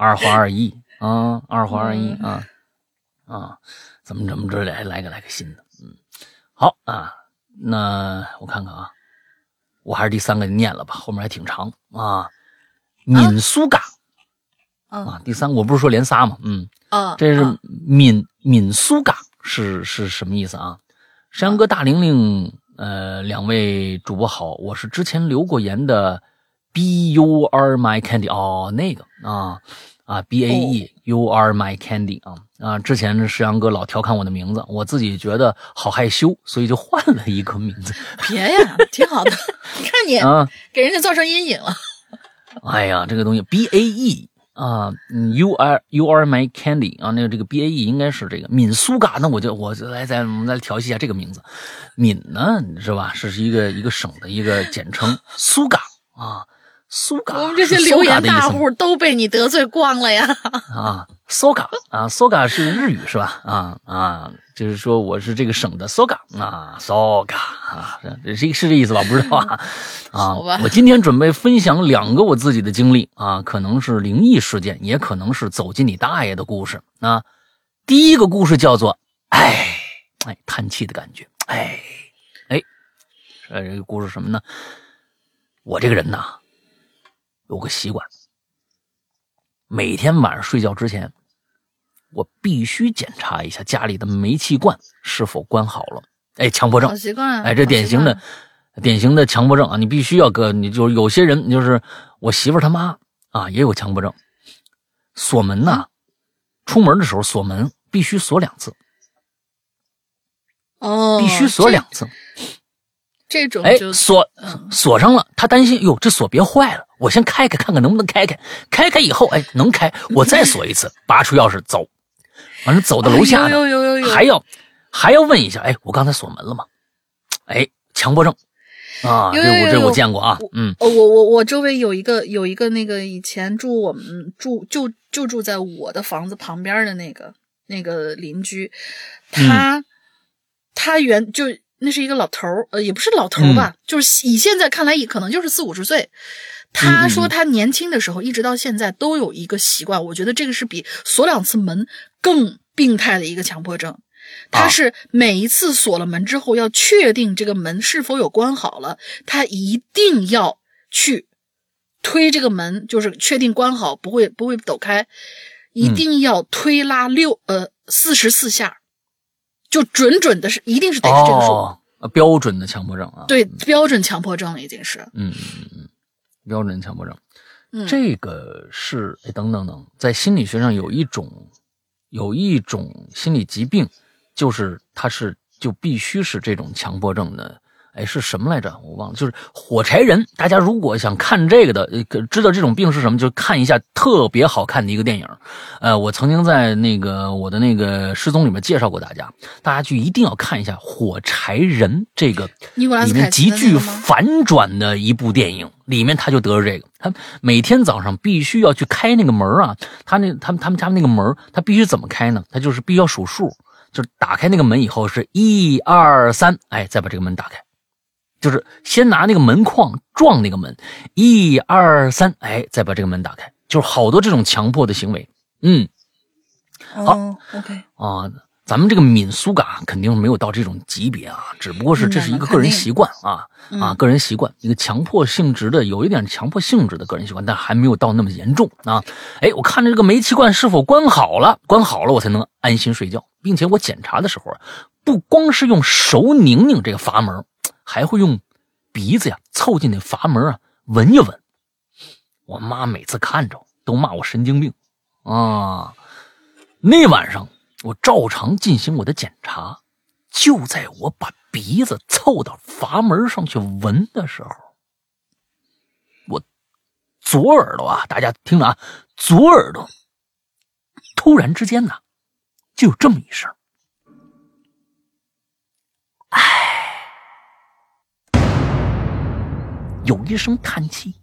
二花二意啊，二花二意啊，啊，怎么怎么着来来个来个新的，嗯，好啊，那我看看啊，我还是第三个念了吧，后面还挺长啊，敏苏嘎啊，第三我不是说连仨吗？嗯，啊，这是闽闽苏嘎是是什么意思啊？山羊哥大玲玲，呃，两位主播好，我是之前留过言的，B U R My Candy 哦，那个啊。啊，B A E，You are my candy 啊啊！之前石阳哥老调侃我的名字，我自己觉得好害羞，所以就换了一个名字。[laughs] 别呀，挺好的。你看你啊，给人家造成阴影了。[laughs] 哎呀，这个东西 B A E 啊，You are You are my candy 啊，那个这个 B A E 应该是这个闽苏嘎，那我就我就来再我们来调戏一下这个名字。闽呢是吧？是一个一个省的一个简称，苏嘎啊。苏嘎，我们这些留言大户都被你得罪光了呀！[laughs] 啊，苏嘎啊，苏嘎是日语是吧？啊啊，就是说我是这个省的苏嘎啊，苏嘎啊，这是是这意思吧？不知道啊。[laughs] 啊，我今天准备分享两个我自己的经历啊，可能是灵异事件，也可能是走进你大爷的故事啊。第一个故事叫做“哎哎”，叹气的感觉，哎哎，呃，这个故事什么呢？我这个人呐。有个习惯，每天晚上睡觉之前，我必须检查一下家里的煤气罐是否关好了。哎，强迫症，好习惯。哎，这典型的、典型的强迫症啊！你必须要搁，你就有些人就是我媳妇他妈啊，也有强迫症。锁门呐，出门的时候锁门必须锁两次，哦，必须锁两次。哎，这种就锁嗯锁上了，他担心哟，这锁别坏了，我先开开看看能不能开开。开开以后，哎，能开，我再锁一次，拔出钥匙走。完了，走到楼下哎呢，有有有有有还要还要问一下，哎，我刚才锁门了吗？哎，强迫症啊，有这我这我见过啊，嗯呃，我我我周围有一个有一个那个以前住我们住就就住在我的房子旁边的那个那个邻居，嗯他、他原就那是一个老头儿，呃，也不是老头儿吧，就是以现在看来也可能就是四五十岁。他说他年轻的时候一直到现在都有一个习惯，我觉得这个是比锁两次门更病态的一个强迫症。他是每一次锁了门之后，要确定这个门是否有关好了，他一定要去推这个门，就是确定关好，不会不会抖开，一定要推拉六、呃四十四下，就准准的是一定是得是这个数，哦，呃标准的强迫症啊，对标准强迫症了已经是，嗯嗯嗯嗯，标准强迫症。嗯，这个是哎，等等等，在心理学上有一种有一种心理疾病，就是它是就必须是这种强迫症的。哎，是什么来着？我忘了，就是火柴人。大家如果想看这个的，呃知道这种病是什么，就看一下特别好看的一个电影。呃，我曾经在那个我的那个失踪里面介绍过大家，大家就一定要看一下《火柴人》这个里面极具反转的一部电影，里面他就得了这个，他每天早上必须要去开那个门啊，他那他们他们家那个门，他必须怎么开呢？他就是必须要数数，就是打开那个门以后是一二三，哎，再把这个门打开，就是先拿那个门框撞那个门，一二三，哎，再把这个门打开，就是好多这种强迫的行为，嗯。好，OK，啊，咱们这个敏苏感肯定没有到这种级别啊，只不过是这是一个个人习惯啊啊，个人习惯，一个强迫性质的，有一点强迫性质的个人习惯，但还没有到那么严重啊。哎，我看着这个煤气罐是否关好了，关好了我才能安心睡觉，并且我检查的时候啊，不光是用手拧拧这个阀门，还会用鼻子呀凑近那阀门啊闻一闻。我妈每次看着都骂我神经病啊。那晚上我照常进行我的检查，就在我把鼻子凑到阀门上去闻的时候，我左耳朵啊，大家听着啊，左耳朵突然之间呢，就有这么一声，有一声叹气，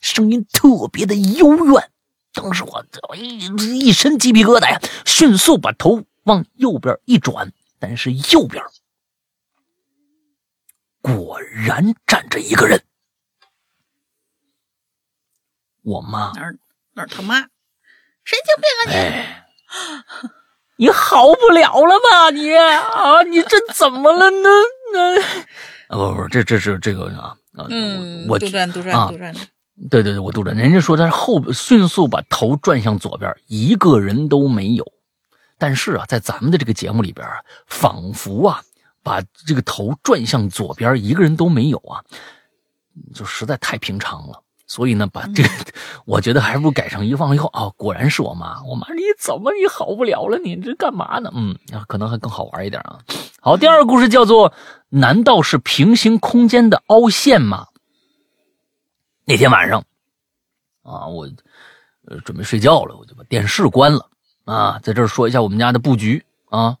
声音特别的幽怨。当时我一一身鸡皮疙瘩呀，迅速把头往右边一转，但是右边果然站着一个人。我妈，哪儿哪儿他妈，神经病啊你！哎，你好不了了吧你啊？你这怎么了呢？那啊不不不，这这是这个啊啊，嗯，我杜撰杜啊撰杜撰，对对对，我杜撰。人家说他是后迅速把头转向左边，一个人都没有。但是啊，在咱们的这个节目里边啊，仿佛啊把这个头转向左边，一个人都没有啊，就实在太平常了。所以呢，把这个，[laughs] 我觉得还不如改成一放以后啊，果然是我妈。我妈，你怎么你好不了了？你这干嘛呢？嗯，可能还更好玩一点啊。好，第二个故事叫做“难道是平行空间的凹陷吗？”那天晚上，啊，我呃准备睡觉了，我就把电视关了啊。在这儿说一下我们家的布局啊，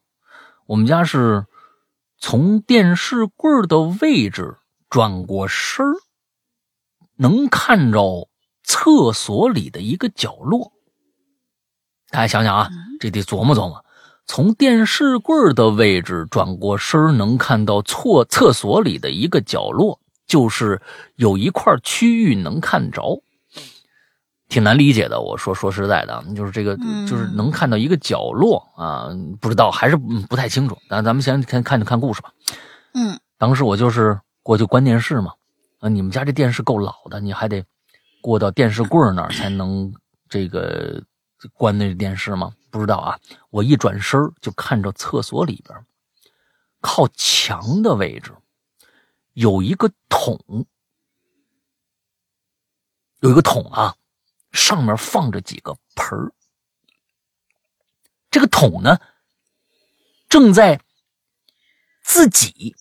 我们家是从电视柜的位置转过身儿，能看着厕所里的一个角落。大家想想啊，这得琢磨琢磨。从电视柜的位置转过身，能看到厕厕所里的一个角落。就是有一块区域能看着，挺难理解的。我说说实在的，就是这个，就是能看到一个角落啊，不知道还是不太清楚。咱咱们先看看看故事吧。嗯，当时我就是过去关电视嘛，你们家这电视够老的，你还得过到电视柜那儿才能这个关那电视吗？不知道啊。我一转身就看着厕所里边，靠墙的位置。有一个桶，有一个桶啊，上面放着几个盆儿。这个桶呢，正在自己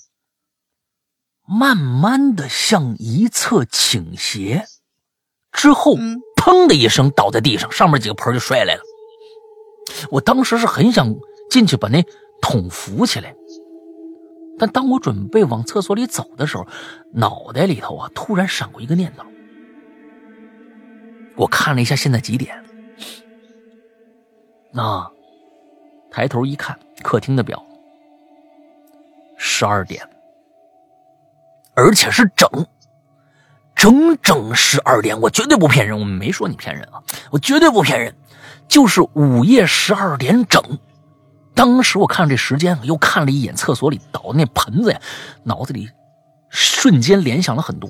慢慢的向一侧倾斜，之后嗯砰的一声倒在地上，上面几个盆就摔下来了。我当时是很想进去把那桶扶起来，但当我准备往厕所里走的时候，脑袋里头啊突然闪过一个念头。我看了一下现在几点，啊，抬头一看，客厅的表，十二点，而且是整，整整十二点，我绝对不骗人，我没说你骗人啊，我绝对不骗人，就是午夜十二点整。当时我看这时间，又看了一眼厕所里倒的那盆子呀，脑子里瞬间联想了很多。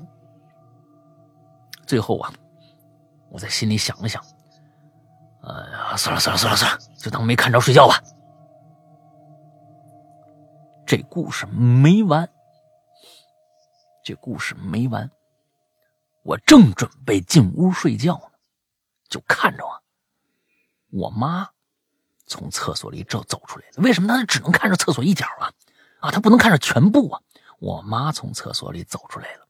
最后啊，我在心里想了想，哎呀，算了算了算了算了，就当没看着睡觉吧。这故事没完，这故事没完。我正准备进屋睡觉呢，就看着啊，我妈从厕所里走走出来了。为什么她只能看着厕所一角啊？啊，她不能看着全部啊！我妈从厕所里走出来了，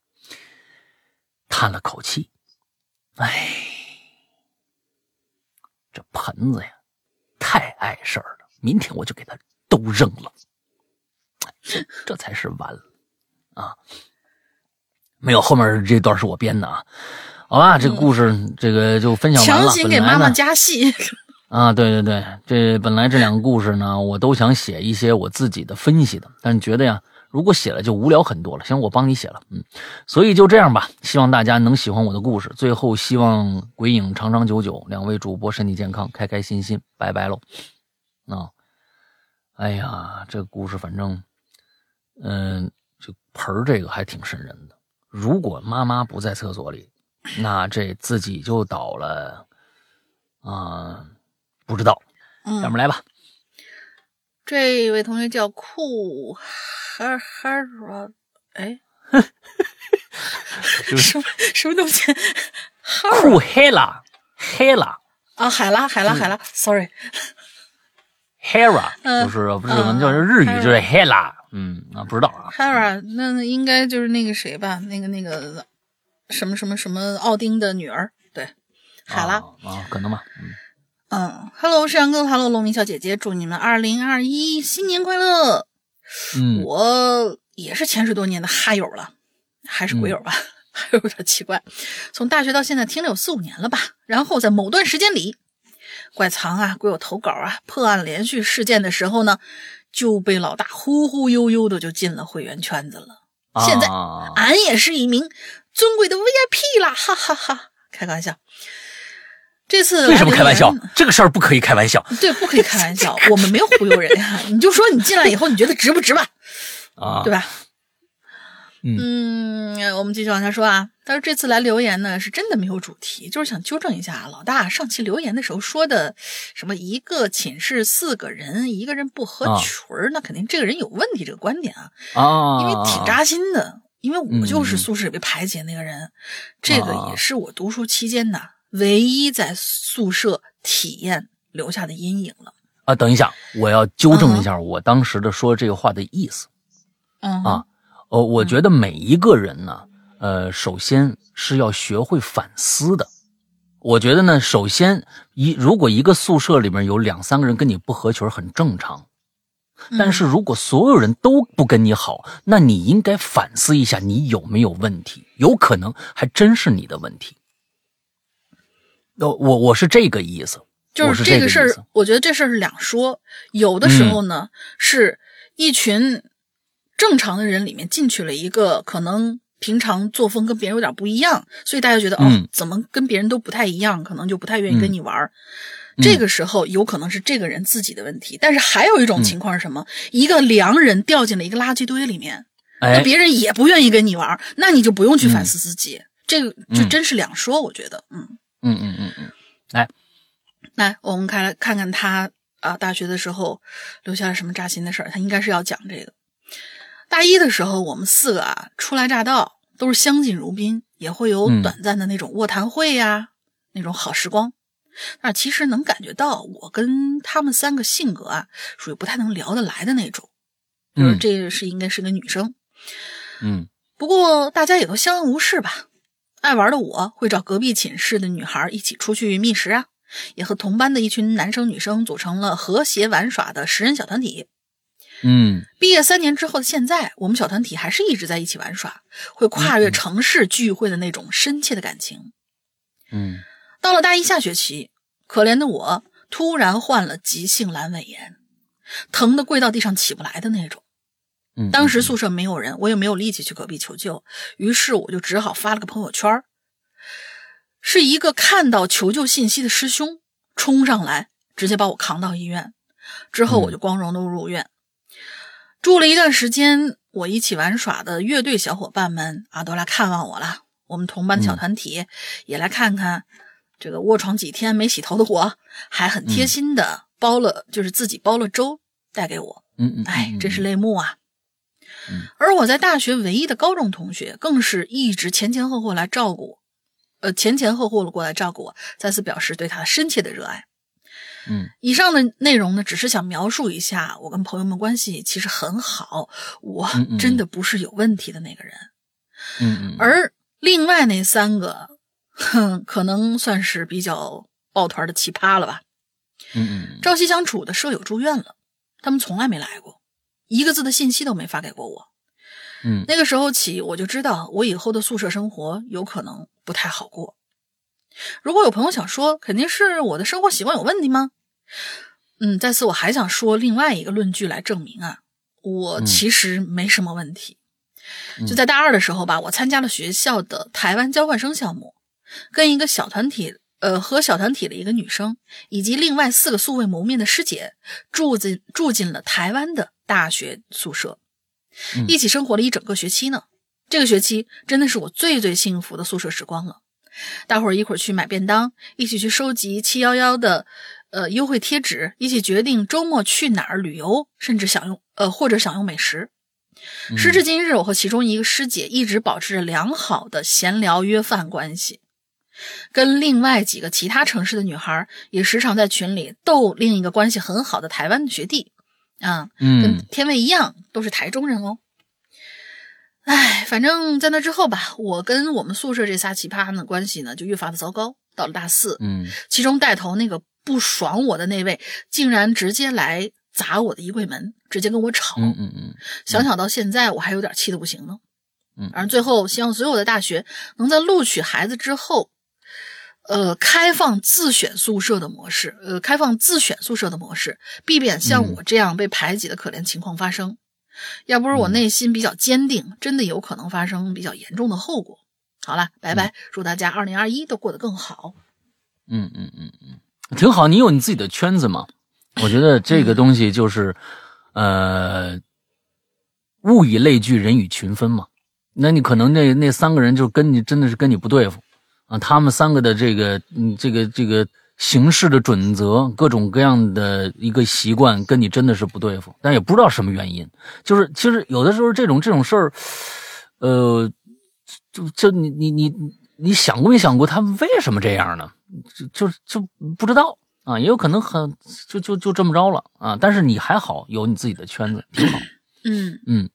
叹了口气，哎，这盆子呀，太碍事儿了，明天我就给它都扔了。[laughs] 这才是完了啊！没有，后面这段是我编的啊。好吧，这个故事、这个就分享完了。强行给妈妈加戏。[laughs] 啊，对对对，这本来这两个故事呢，我都想写一些我自己的分析的，但是觉得呀，如果写了就无聊很多了。行，我帮你写了，嗯，所以就这样吧。希望大家能喜欢我的故事。最后，希望鬼影长长久久，两位主播身体健康，开开心心，拜拜喽。啊，哎呀，这个故事反正，嗯，这盆儿这个还挺瘆人的。如果妈妈不在厕所里，那这自己就倒了，啊、不知道，嗯。下面来吧。这位同学叫酷哈哈尔，哎，[laughs] 是什么什么东西？酷黑啦，黑啦啊，海拉海拉海拉，sorry，，Hera，嗯就是不是我叫日语嗯就是黑啦，嗯啊，不知道啊，Hera，那那应该就是那个谁吧？那个那个什么什么什么奥丁的女儿，对，海拉。啊啊，可能吧，嗯，嗯，Hello，是杨哥，Hello，龙明小姐姐，祝你们二零二一新年快乐！嗯我也是潜水多年的哈友了，还是鬼友吧，[laughs] 还有点奇怪。从大学到现在听了有四五年了吧，然后在某段时间里，怪藏啊、鬼友投稿啊、破案连续事件的时候呢，就被老大忽忽悠悠的就进了会员圈子了。现在啊俺也是一名尊贵的 VIP 啦，哈哈哈开个玩笑。这次为什么开玩笑？这个事儿不可以开玩笑对，不可以开玩笑，[laughs] 我们没有忽悠人呀。你就说你进来以后，你觉得值不值吧？啊，对吧？嗯嗯，我们继续往下说啊。他说这次来留言呢，是真的没有主题，就是想纠正一下老大上期留言的时候说的什么一个寝室四个人，一个人不合啊群儿，那肯定这个人有问题，这个观点啊，啊，因为挺扎心的。因为我就是嗯宿舍里被排挤的那个人，这个啊也是我读书期间呢唯一在宿舍体验留下的阴影了。啊，等一下，我要纠正一下我当时的说这个话的意思。嗯啊哦，我觉得每一个人呢，呃，首先是要学会反思的。我觉得呢，首先一如果一个宿舍里面有两三个人跟你不合群，很正常。但是如果所有人都不跟你好，那你应该反思一下你有没有问题，有可能还真是你的问题。呃，我我是这个意思，就是这个事我觉得这事儿是两说。有的时候嗯呢，是一群正常的人里面进去了一个可能平常作风跟别人有点不一样，所以大家觉得、嗯哦，怎么跟别人都不太一样，可能就不太愿意跟你玩这个时候有可能是这个人自己的问题，但是还有一嗯种情况是什么？一个良人掉进了一个垃圾堆里面，那哎，别人也不愿意跟你玩儿，那你就不用去反思自己。这个就嗯真是两说，我觉得，嗯。嗯嗯嗯嗯，来，来，我们看来看看他啊，大学的时候留下了什么扎心的事儿。他应该是要讲这个。大一的时候，我们四个啊初来乍到，都是相敬如宾，也会有嗯短暂的那种卧谈会呀、那种好时光。那其实能感觉到我跟他们三个性格啊，属于不太能聊得来的那种。就是这是应该是个女生，嗯，不过大家也都相安无事吧。爱玩的我会找隔壁寝室的女孩一起出去觅食啊，也和同班的一群男生女生组成了和谐玩耍的十人小团体。嗯，毕业三年之后的现在，我们小团体还是一直在一起玩耍，会跨越城市聚会的那种深切的感情。嗯，到了大一下学期，可怜的我突然患了急性阑尾炎，疼得跪到地上起不来的那种。嗯，当时宿舍没有人，我也没有力气去隔壁求救，于是我就只好发了个朋友圈是一个看到求救信息的师兄冲上来，直接把我扛到医院，之后我就光荣的入院，住了一段时间。我一起玩耍的乐队小伙伴们啊，都来看望我了。我们同班的小团体也来看看这个卧床几天没洗头的我，还很贴心的包了，就是自己包了粥带给我。嗯嗯，哎，真是泪目啊。嗯，而我在大学唯一的高中同学，更是一直前前后后来照顾我，呃，前前后后的过来照顾我，再次表示对他深切的热爱。嗯，以上的内容呢，只是想描述一下我跟朋友们关系其实很好，我真的不是有问题的那个人。嗯嗯，而另外那三个，哼，可能算是比较抱团的奇葩了吧。嗯嗯，朝夕相处的舍友住院了，他们从来没来过。一个字的信息都没发给过我，嗯，那个时候起我就知道我以后的宿舍生活有可能不太好过。如果有朋友想说，肯定是我的生活习惯有问题吗？嗯，在此我还想说另外一个论据来证明啊，我其实没什么问题。就在大二的时候吧，我参加了学校的台湾交换生项目，跟一个小团体。呃，和小团体的一个女生，以及另外四个素未谋面的师姐，住进住进了台湾的大学宿舍，一起生活了一整个学期呢。这个学期真的是我最最幸福的宿舍时光了。大伙儿一会儿去买便当，一起去收集七幺幺的呃优惠贴纸，一起决定周末去哪儿旅游，甚至享用呃或者享用美食。时至今日，我和其中一个师姐一直保持着良好的闲聊约饭关系。跟另外几个其他城市的女孩也时常在群里逗另一个关系很好的台湾的学弟，啊，嗯，跟天卫一样，都是台中人哦。哎，反正在那之后吧，我跟我们宿舍这仨奇葩的关系呢就越发的糟糕。到了大四，嗯，其中带头那个不爽我的那位，竟然直接来砸我的衣柜门，直接跟我吵。嗯嗯嗯，想想到现在，我还有点气得不行呢。嗯，而最后希望所有的大学能在录取孩子之后。呃，开放自选宿舍的模式，呃，开放自选宿舍的模式，避免像我这样被排挤的可怜情况发生。要不是我内心比较坚定，真的有可能发生比较严重的后果。好了，拜拜，祝大家二零二一都过得更好。嗯嗯嗯嗯，挺好。你有你自己的圈子嘛？我觉得这个东西就是，呃，物以类聚，人以群分嘛。那你可能那那三个人就跟你真的是跟你不对付。啊，他们三个的这个，嗯，这个这个行事的准则，各种各样的一个习惯，跟你真的是不对付，但也不知道什么原因。就是其实有的时候这种这种事儿，呃，就就你你你你想过没想过他们为什么这样呢？就就就不知道啊，也有可能很就就就这么着了啊。但是你还好，有你自己的圈子，挺好。[coughs] 嗯嗯，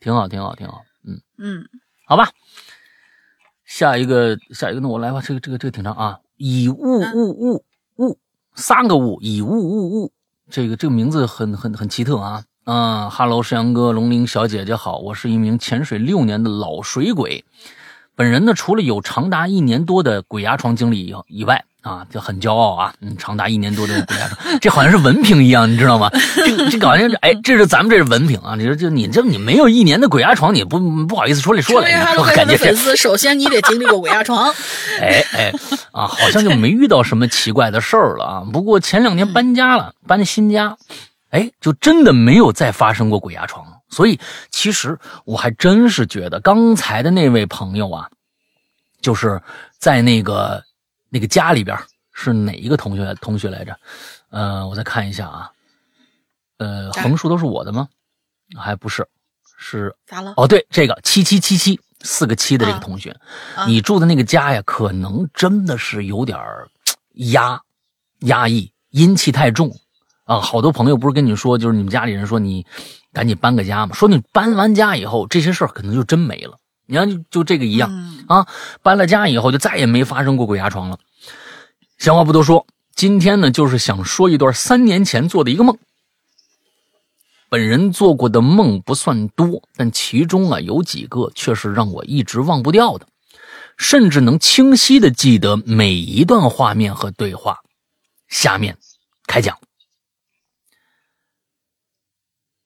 挺好，挺好，挺好。嗯嗯，好吧。下一个，下一个，那我来吧。这个，这个，这个挺长啊。以物物物物，三个物，以物物物。这个，这个名字很很很奇特啊。嗯哈喽，山阳哥，龙鳞小姐姐好，我是一名潜水六年的老水鬼。本人呢，除了有长达一年多的鬼压床经历以以外。啊，就很骄傲啊！嗯，长达一年多的鬼压床，这好像是文凭一样，你知道吗？这这好像是哎，这是咱们这是文凭啊！你说就你这你没有一年的鬼压床，你不不好意思出来说了。感觉粉丝，首先你得经历过鬼压床。[laughs] 哎哎啊，好像就没遇到什么奇怪的事儿了啊。不过前两年搬家了，搬新家，哎，就真的没有再发生过鬼压床。所以其实我还真是觉得刚才的那位朋友啊，就是在那个。那个家里边是哪一个同学同学来着？呃，我再看一下啊。呃，横竖都是我的吗？还不是，是咋了？哦，对，这个七七七七四个七的这个同学，你住的那个家呀，可能真的是有点压压抑，阴气太重啊。好多朋友不是跟你说，就是你们家里人说你赶紧搬个家嘛，说你搬完家以后，这些事儿可能就真没了。你看，就就这个一样啊，搬了家以后就再也没发生过鬼压床了。闲话不多说，今天呢，就是想说一段三年前做的一个梦。本人做过的梦不算多，但其中啊有几个却是让我一直忘不掉的，甚至能清晰的记得每一段画面和对话。下面开讲。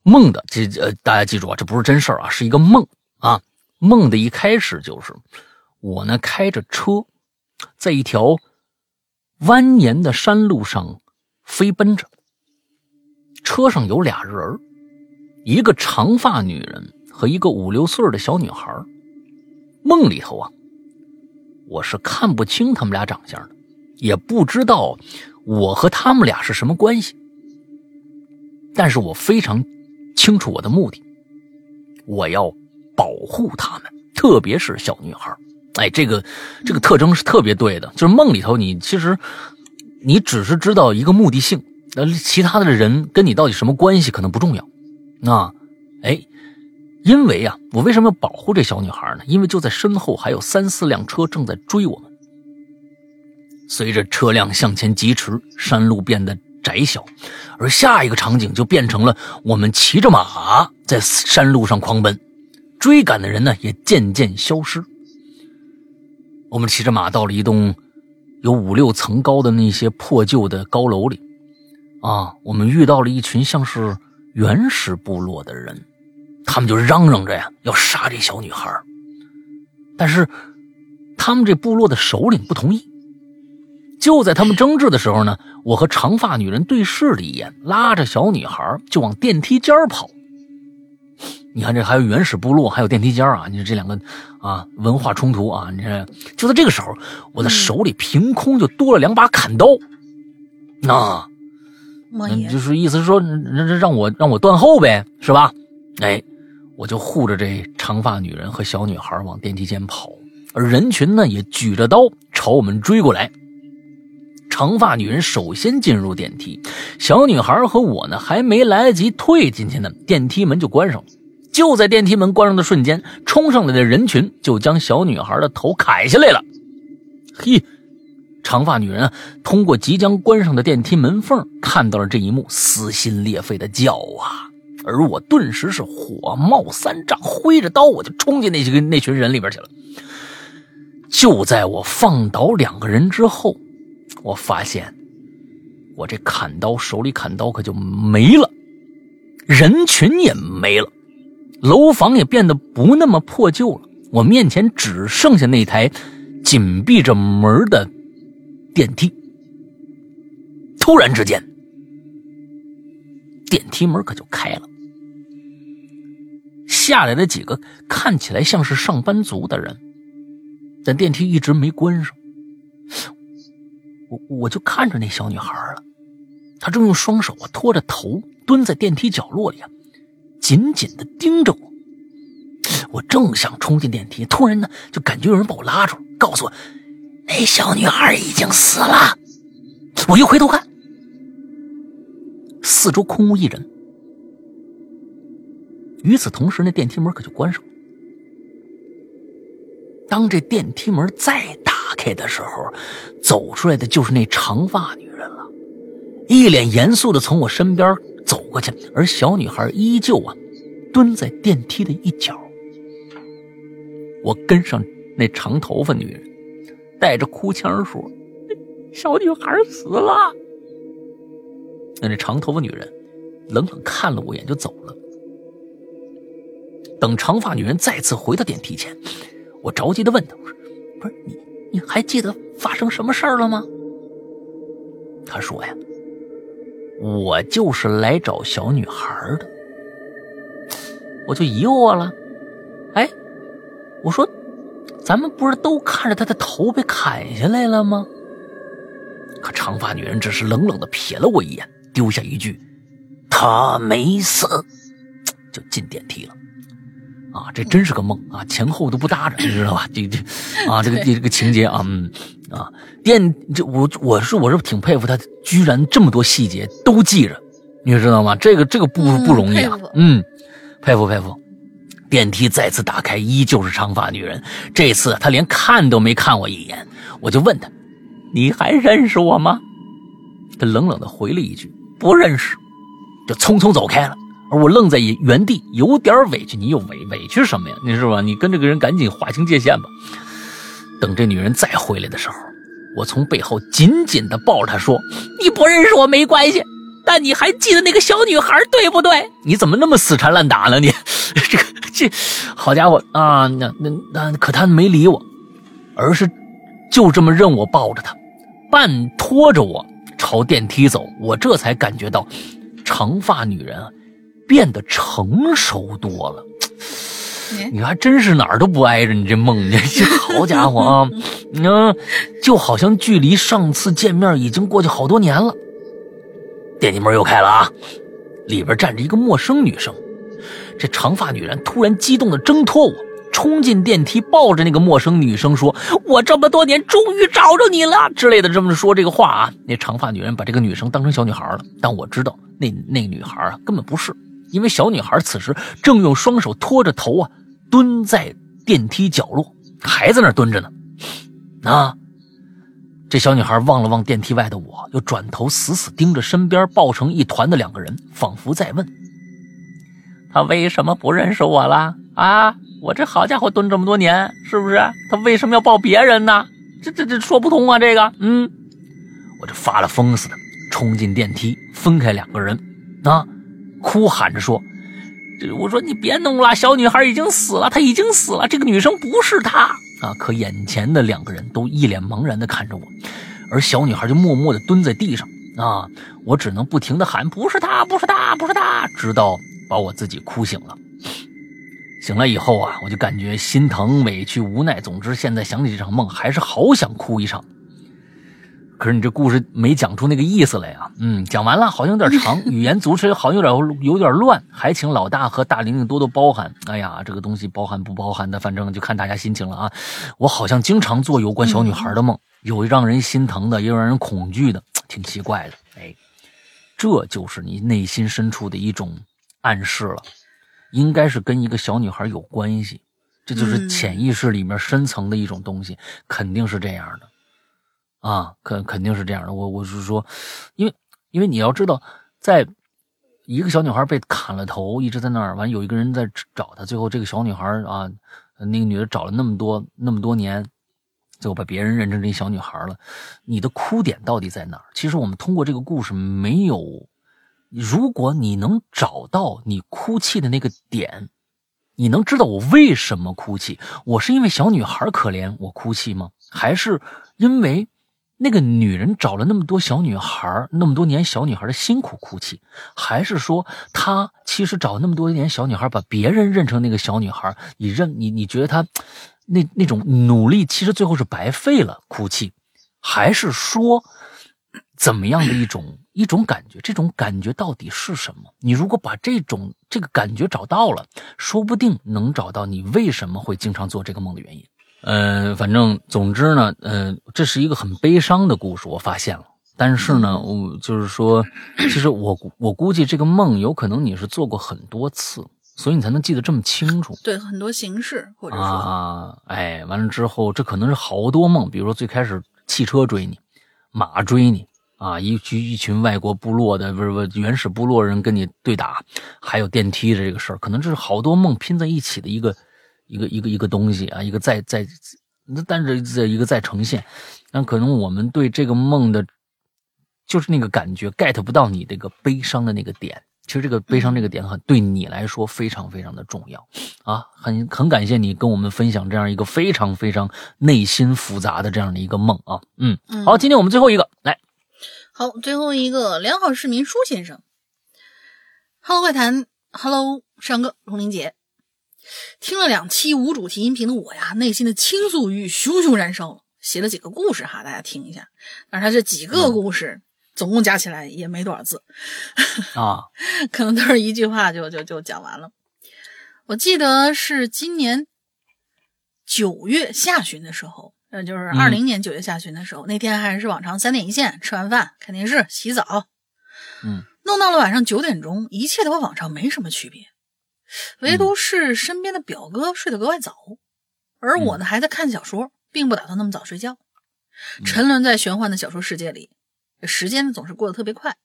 梦的这呃，大家记住啊，这不是真事儿啊，是一个梦啊。梦的一开始就是我呢开着车，在一条蜿蜒的山路上飞奔着，车上有俩人。一个长发女人和一个五六岁的小女孩，梦里头啊，我是看不清他们俩长相的，也不知道我和他们俩是什么关系。但是我非常清楚我的目的，我要保护他们，特别是小女孩。哎，这个这个特征是特别对的，就是梦里头你其实你只是知道一个目的性，那其他的人跟你到底什么关系可能不重要。那，哎，因为啊，我为什么要保护这小女孩呢？因为就在身后还有三四辆车正在追我们。随着车辆向前疾驰，山路变得窄小，而下一个场景就变成了我们骑着马在山路上狂奔，追赶的人呢也渐渐消失。我们骑着马到了一栋有五六层高的那些破旧的高楼里，啊，我们遇到了一群像是。原始部落的人，他们就嚷嚷着呀，要杀这小女孩。但是，他们这部落的首领不同意。就在他们争执的时候呢，我和长发女人对视了一眼，拉着小女孩就往电梯间跑。你看，这还有原始部落，还有电梯间啊！你说这两个啊，文化冲突啊！你这就在这个时候，我的手里凭空就多了两把砍刀。那。嗯，就是意思是说，让让我让我断后呗，是吧？哎，我就护着这长发女人和小女孩往电梯间跑，而人群呢也举着刀朝我们追过来。长发女人首先进入电梯，小女孩和我呢还没来得及退进去呢，电梯门就关上了。就在电梯门关上的瞬间，冲上来的人群就将小女孩的头砍下来了。嘿。长发女人啊通过即将关上的电梯门缝看到了这一幕，撕心裂肺的叫啊！而我顿时是火冒三丈，挥着刀我就冲进那些个那群人里边去了。就在我放倒两个人之后，我发现我这砍刀手里砍刀可就没了，人群也没了，楼房也变得不那么破旧了，我面前只剩下那台紧闭着门的。电梯突然之间，电梯门可就开了，下来的几个看起来像是上班族的人，但电梯一直没关上。我我就看着那小女孩了，她正用双手啊托着头蹲在电梯角落里，紧紧的盯着我。我正想冲进电梯，突然呢，就感觉有人把我拉住，告诉我。那小女孩已经死了，我一回头看，四周空无一人。与此同时，那电梯门可就关上了。当这电梯门再打开的时候，走出来的就是那长发女人了，一脸严肃的从我身边走过去，而小女孩依旧啊，蹲在电梯的一角。我跟上那长头发女人。带着哭腔说：“小女孩死了。”那那长头发女人冷冷看了我一眼，就走了。等长发女人再次回到电梯前，我着急的问她：“，不是你，你还记得发生什么事儿了吗？”她说：“呀，我就是来找小女孩的。”我就疑惑了：“哎，我说。”咱们不是都看着她的头被砍下来了吗？可长发女人只是冷冷的瞥了我一眼，丢下一句：“她没死。”就进电梯了。啊，这真是个梦啊，前后都不搭着，你知道吧？这这啊，这个这个情节啊，嗯啊，电这我我是我是挺佩服他，居然这么多细节都记着，你知道吗？这个这个不不容易啊，嗯，佩服佩服。电梯再次打开，依旧是长发女人，这次她连看都没看我一眼，我就问她：“你还认识我吗？”她冷冷的回了一句：“不认识。”就匆匆走开了。而我愣在原地，有点委屈。你有委委屈什么呀？你是吧？你跟这个人赶紧划清界限吧。等这女人再回来的时候，我从背后紧紧地抱着她说：“你不认识我没关系，但你还记得那个小女孩对不对？你怎么那么死缠烂打呢？你 [laughs] 这个这，好家伙啊！那那那，可她没理我，而是就这么任我抱着她，半拖着我朝电梯走。我这才感觉到，长发女人啊。变得成熟多了，你还真是哪儿都不挨着。你这梦，你这好家伙啊！[laughs] 嗯，就好像距离上次见面已经过去好多年了。电梯门又开了啊，里边站着一个陌生女生。这长发女人突然激动的挣脱我，冲进电梯，抱着那个陌生女生说：“我这么多年终于找着你了。”之类的这么说这个话啊。那长发女人把这个女生当成小女孩了，但我知道那那女孩啊根本不是。因为小女孩此时正用双手托着头啊，蹲在电梯角落，还在那蹲着呢。啊！这小女孩望了望电梯外的我，又转头死死盯着身边抱成一团的两个人，仿佛在问：他为什么不认识我了？啊！我这好家伙蹲这么多年，是不是？他为什么要抱别人呢？这这这说不通啊！这个，嗯，我这发了疯似的冲进电梯，分开两个人，啊！哭喊着说：“我说你别弄了，小女孩已经死了，她已经死了，这个女生不是她啊！”可眼前的两个人都一脸茫然地看着我，而小女孩就默默地蹲在地上啊！我只能不停地喊：“不是她，不是她，不是她！”直到把我自己哭醒了。醒了以后啊，我就感觉心疼、委屈、无奈，总之现在想起这场梦，还是好想哭一场。可是你这故事没讲出那个意思来呀？嗯，讲完了，好像有点长，[laughs] 语言组织好像有点有点乱，还请老大和大玲玲多多包涵。哎呀，这个东西包含不包含的，反正就看大家心情了啊。我好像经常做有关小女孩的梦，有让人心疼的，也有让人恐惧的，挺奇怪的。哎，这就是你内心深处的一种暗示了，应该是跟一个小女孩有关系，这就是潜意识里面深层的一种东西，肯定是这样的。啊，肯肯定是这样的。我我是说，因为因为你要知道，在一个小女孩被砍了头，一直在那儿，完有一个人在找她，最后这个小女孩啊，那个女的找了那么多那么多年，最后把别人认成这小女孩了。你的哭点到底在哪儿？其实我们通过这个故事没有，如果你能找到你哭泣的那个点，你能知道我为什么哭泣？我是因为小女孩可怜我哭泣吗？还是因为？那个女人找了那么多小女孩，那么多年小女孩的辛苦哭泣，还是说她其实找那么多年小女孩，把别人认成那个小女孩？你认你你觉得她那那种努力其实最后是白费了？哭泣，还是说怎么样的一种一种感觉？这种感觉到底是什么？你如果把这种这个感觉找到了，说不定能找到你为什么会经常做这个梦的原因。呃，反正总之呢，呃，这是一个很悲伤的故事，我发现了。但是呢，我就是说，其实我我估计这个梦有可能你是做过很多次，所以你才能记得这么清楚。对，很多形式或者说啊，哎，完了之后，这可能是好多梦，比如说最开始汽车追你，马追你啊，一群一群外国部落的不是不原始部落人跟你对打，还有电梯的这个事儿，可能这是好多梦拼在一起的一个。一个一个一个东西啊，一个再再，那但是这一个再呈现，那可能我们对这个梦的，就是那个感觉 get 不到你这个悲伤的那个点。其实这个悲伤这个点很对你来说非常非常的重要。啊，很很感谢你跟我们分享这样一个非常非常内心复杂的这样的一个梦啊，嗯，好，今天我们最后一个来，好，最后一个良好市民舒先生，Hello 快谈，Hello 上哥龙玲姐。听了两期无主题音频的我呀，内心的倾诉欲熊熊燃烧，写了几个故事哈，大家听一下。但是他这几个故事总共加起来也没多少字啊，[laughs] 可能都是一句话就就就讲完了。我记得是今年九月下旬的时候，呃，就是二零年九月下旬的时候，那天还是往常三点一线，吃完饭看电视、洗澡，嗯，弄到了晚上九点钟，一切都和往常没什么区别，唯独是身边的表哥睡得格外早，而我呢还在看小说，并不打算那么早睡觉，沉沦在玄幻的小说世界里，时间总是过得特别快。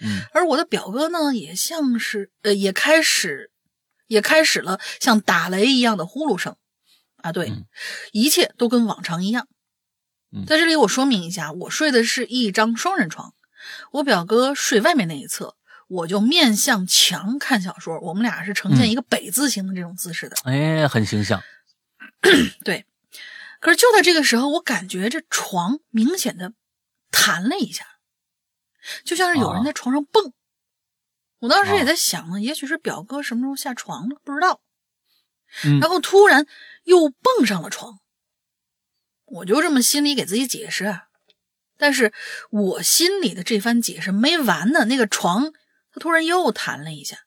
嗯，而我的表哥呢，也像是呃，也开始，也开始了像打雷一样的呼噜声，啊，对，嗯。一切都跟往常一样。嗯。在这里我说明一下，我睡的是一张双人床，我表哥睡外面那一侧，我就面向墙看小说，我们俩是呈现一个北字形的这种姿势的。哎，很形象。对，可是就在这个时候，我感觉这床明显的弹了一下，就像是有人在床上蹦。我当时也在想呢，也许是表哥什么时候下床了，不知道。嗯然后突然又蹦上了床，我就这么心里给自己解释啊。但是我心里的这番解释没完呢，那个床它突然又弹了一下，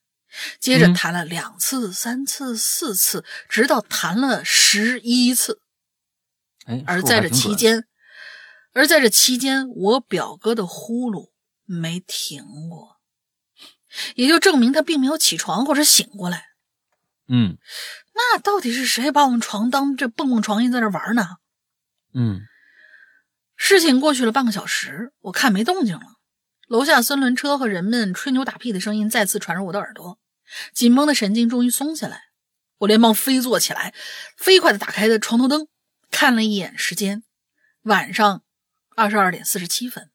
接着嗯弹了两次、三次、四次，直到弹了十一次。哎，而在这期间，而在这期间，我表哥的呼噜没停过，也就证明他并没有起床或者醒过来。嗯那到底是谁把我们床当这蹦蹦床一在这玩呢？嗯事情过去了半个小时，我看没动静了，楼下三轮车和人们吹牛打屁的声音再次传入我的耳朵，紧绷的神经终于松下来，我连忙飞坐起来，飞快地打开的床头灯，看了一眼时间，晚上二十二点四十七分。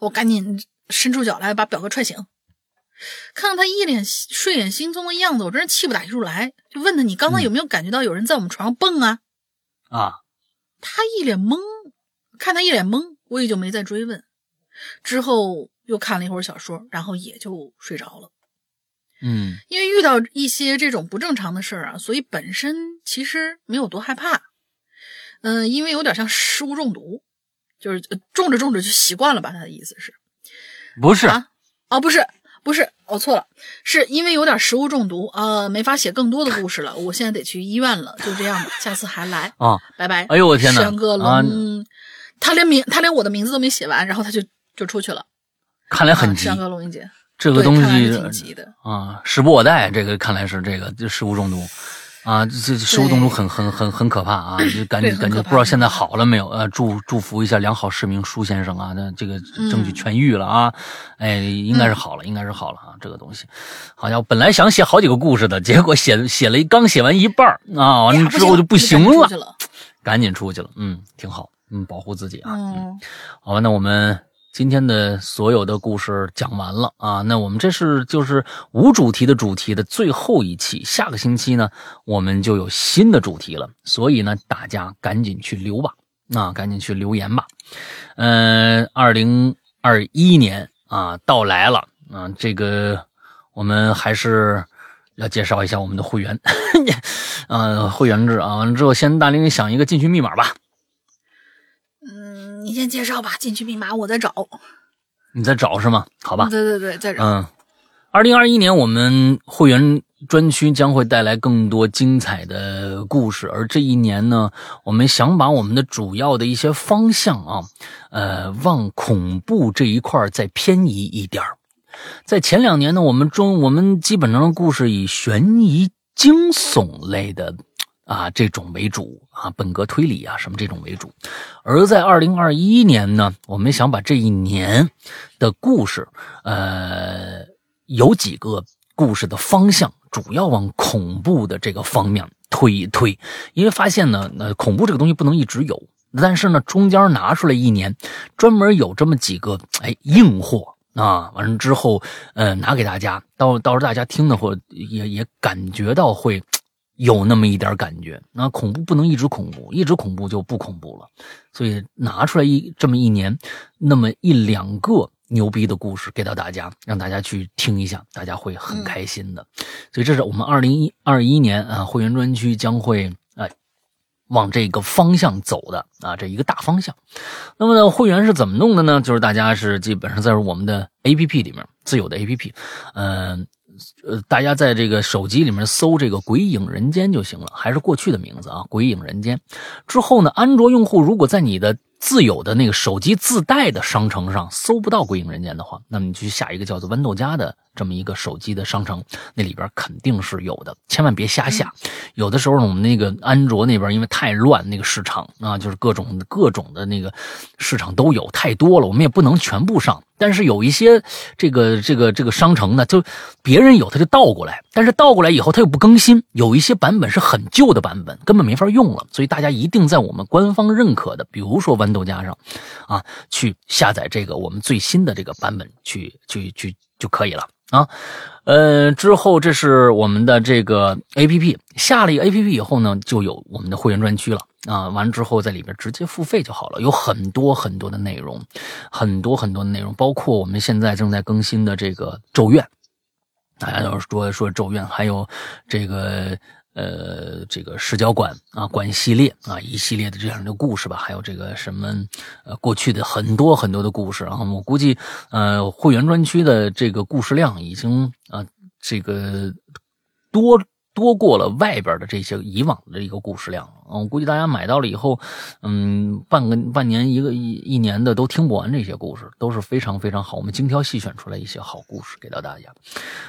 我赶紧伸出脚来把表哥踹醒，看到他一脸睡眼惺忪的样子，我真是气不打一处来，就问他：“你刚才有没有感觉到有人在我们床上蹦啊？”啊，他一脸懵，看他一脸懵，我也就没再追问。之后又看了一会儿小说，然后也就睡着了。嗯因为遇到一些这种不正常的事儿啊，所以本身其实没有多害怕。嗯、因为有点像食物中毒，就是呃种着种着就习惯了吧。他的意思是不是，啊，哦，不是，不是，我错了，是因为有点食物中毒，呃，没法写更多的故事了。我现在得去医院了，就这样吧，下次还来。啊，拜拜。哎呦我天哪轩哥龙，啊他连名他连我的名字都没写完，然后他就就出去了。啊，看来很急，这个东西挺急的。啊，时不我待，这个看来是这个就食物中毒。啊，这这食物中毒很很很很可怕啊！就感觉感觉不知道现在好了没有？呃，祝祝福一下良好市民舒先生啊，那这个争取嗯痊愈了啊！哎，应该是好了，应该是好了啊！这个东西，好像本来想写好几个故事的，结果写写了一刚写完一半儿啊，完了之后就不行了。[laughs] 赶紧出去了。嗯，挺好，嗯，保护自己啊。嗯，好吧，那我们今天的所有的故事讲完了啊。那我们这是就是无主题的主题的最后一期，下个星期呢我们就有新的主题了，所以呢大家赶紧去留吧，啊，赶紧去留言吧。嗯、二零二一年啊到来了啊，这个我们还是。要介绍一下我们的会员，呃，[laughs] 会员制啊。完了之后，先大林想一个进群密码吧。嗯，你先介绍吧，进去密码我再找。你在找是吗？好吧。对对对，在找。嗯，二零二一年我们会员专区将会带来更多精彩的故事，而这一年呢，我们想把我们的主要的一些方向啊，呃，往恐怖这一块再偏移一点儿。在前两年呢，我们中我们基本上的故事以悬疑惊悚类的啊这种为主啊，本格推理啊什么这种为主。而在二零二一年呢，我们想把这一年的故事，呃，有几个故事的方向，主要往恐怖的这个方面推一推，因为发现呢，呃，恐怖这个东西不能一直有，但是呢，中间拿出来一年，专门有这么几个哎硬货。啊，完了之后，呃，拿给大家，到到时候大家听的或也也感觉到会有那么一点感觉。那恐怖不能一直恐怖，一直恐怖就不恐怖了。所以拿出来一这么一年，那么一两个牛逼的故事给到大家，让大家去听一下，大家会很开心的。所以这是我们二零一二一年啊会员专区将会啊、往这个方向走的啊，这一个大方向。那么呢，会员是怎么弄的呢？就是大家是基本上在我们的 A P P 里面自有的 A P P，嗯、呃，呃大家在这个手机里面搜这个“鬼影人间”就行了，还是过去的名字啊，“鬼影人间”。之后呢，安卓用户如果在你的自有的那个手机自带的商城上搜不到《鬼影人间》的话，那么你去下一个叫做豌豆荚的这么一个手机的商城，那里边肯定是有的，千万别瞎下。有的时候呢，我们那个安卓那边因为太乱，那个市场啊，就是各种各种的那个市场都有太多了，我们也不能全部上。但是有一些这个这个这个商城呢，就别人有他就倒过来，但是倒过来以后他又不更新，有一些版本是很旧的版本，根本没法用了。所以大家一定在我们官方认可的，比如说豌豆荚上，啊，去下载这个我们最新的这个版本去去去就可以了啊。呃，之后这是我们的这个 A P P，下了一个 A P P 以后呢，就有我们的会员专区了啊。完了之后在里边直接付费就好了，有很多很多的内容，很多很多的内容，包括我们现在正在更新的这个《咒怨》，大家都是说说《咒怨》，还有这个呃这个视角馆啊馆系列啊一系列的这样的故事吧，还有这个什么呃过去的很多很多的故事，啊我估计呃会员专区的这个故事量已经啊这个多。多过了外边的这些以往的一个故事量，嗯，我估计大家买到了以后，嗯，半个半年一个一一年的都听不完这些故事，都是非常非常好，我们精挑细选出来一些好故事给到大家。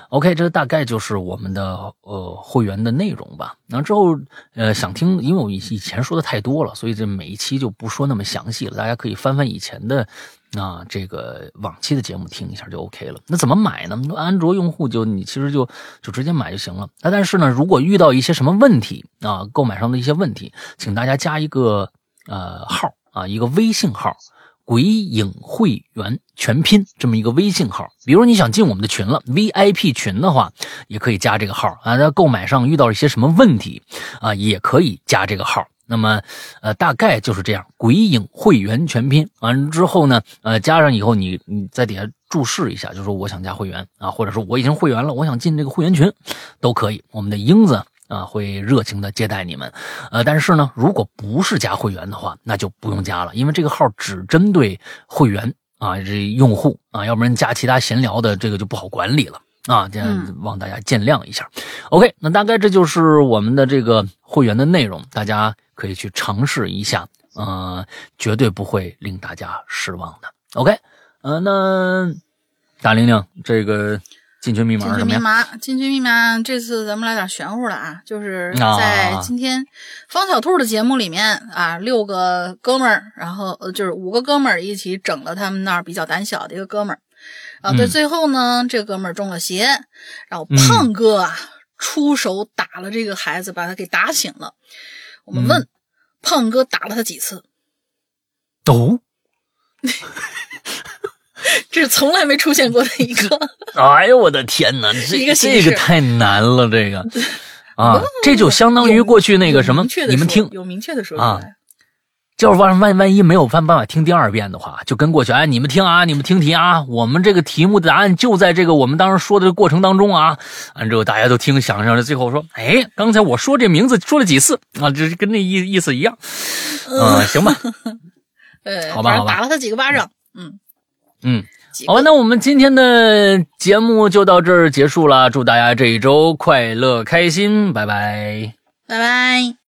OK，这大概就是我们的呃会员的内容吧。然后之后呃想听，因为我以前说的太多了，所以这每一期就不说那么详细了，大家可以翻翻以前的。那这个往期的节目听一下就 OK 了。那怎么买呢？安卓用户就你其实就就直接买就行了。那但是呢，如果遇到一些什么问题啊，购买上的一些问题，请大家加一个呃号啊，一个微信号“鬼影会员全拼”这么一个微信号。比如你想进我们的群了，VIP 群的话，也可以加这个号啊。在购买上遇到一些什么问题啊，也可以加这个号。那么，呃，大概就是这样。鬼影会员全拼完了之后呢，呃，加上以后你你在底下注释一下，就说我想加会员啊，或者说我已经会员了，我想进这个会员群，都可以。我们的英子啊会热情的接待你们。呃，但是呢，如果不是加会员的话，那就不用加了，因为这个号只针对会员啊这用户啊，要不然加其他闲聊的这个就不好管理了。啊，这样望大家见谅一下。OK，那大概这就是我们的这个会员的内容，大家可以去尝试一下，呃，绝对不会令大家失望的。OK，呃，那大玲玲，这个进群密码进群密码，进群密码，这次咱们来点玄乎的啊，就是在今天方小兔的节目里面啊，六个哥们儿，然后呃，就是五个哥们儿一起整了他们那儿比较胆小的一个哥们儿。啊，对，最后呢，这哥们儿中了邪，然后胖哥啊出手打了这个孩子，把他给打醒了。我们问胖哥打了他几次？都，[laughs] 这是从来没出现过的一个。[laughs] 哎呦，我的天哪，这这个太难了，这个 [laughs] 啊，这就相当于过去那个什么，你们听有明确的说出来。就是万万万一没有办办法听第二遍的话，就跟过去哎，你们听啊，你们听题啊，我们这个题目的答案就在这个我们当时说的过程当中啊。完之后大家都听，想象着最后说，哎，刚才我说这名字说了几次啊？就是跟那意意思一样。嗯，行吧。[laughs] 呃，好吧，好吧，打了他几个巴掌。嗯嗯，好吧，那我们今天的节目就到这儿结束了。祝大家这一周快乐开心，拜拜，拜拜。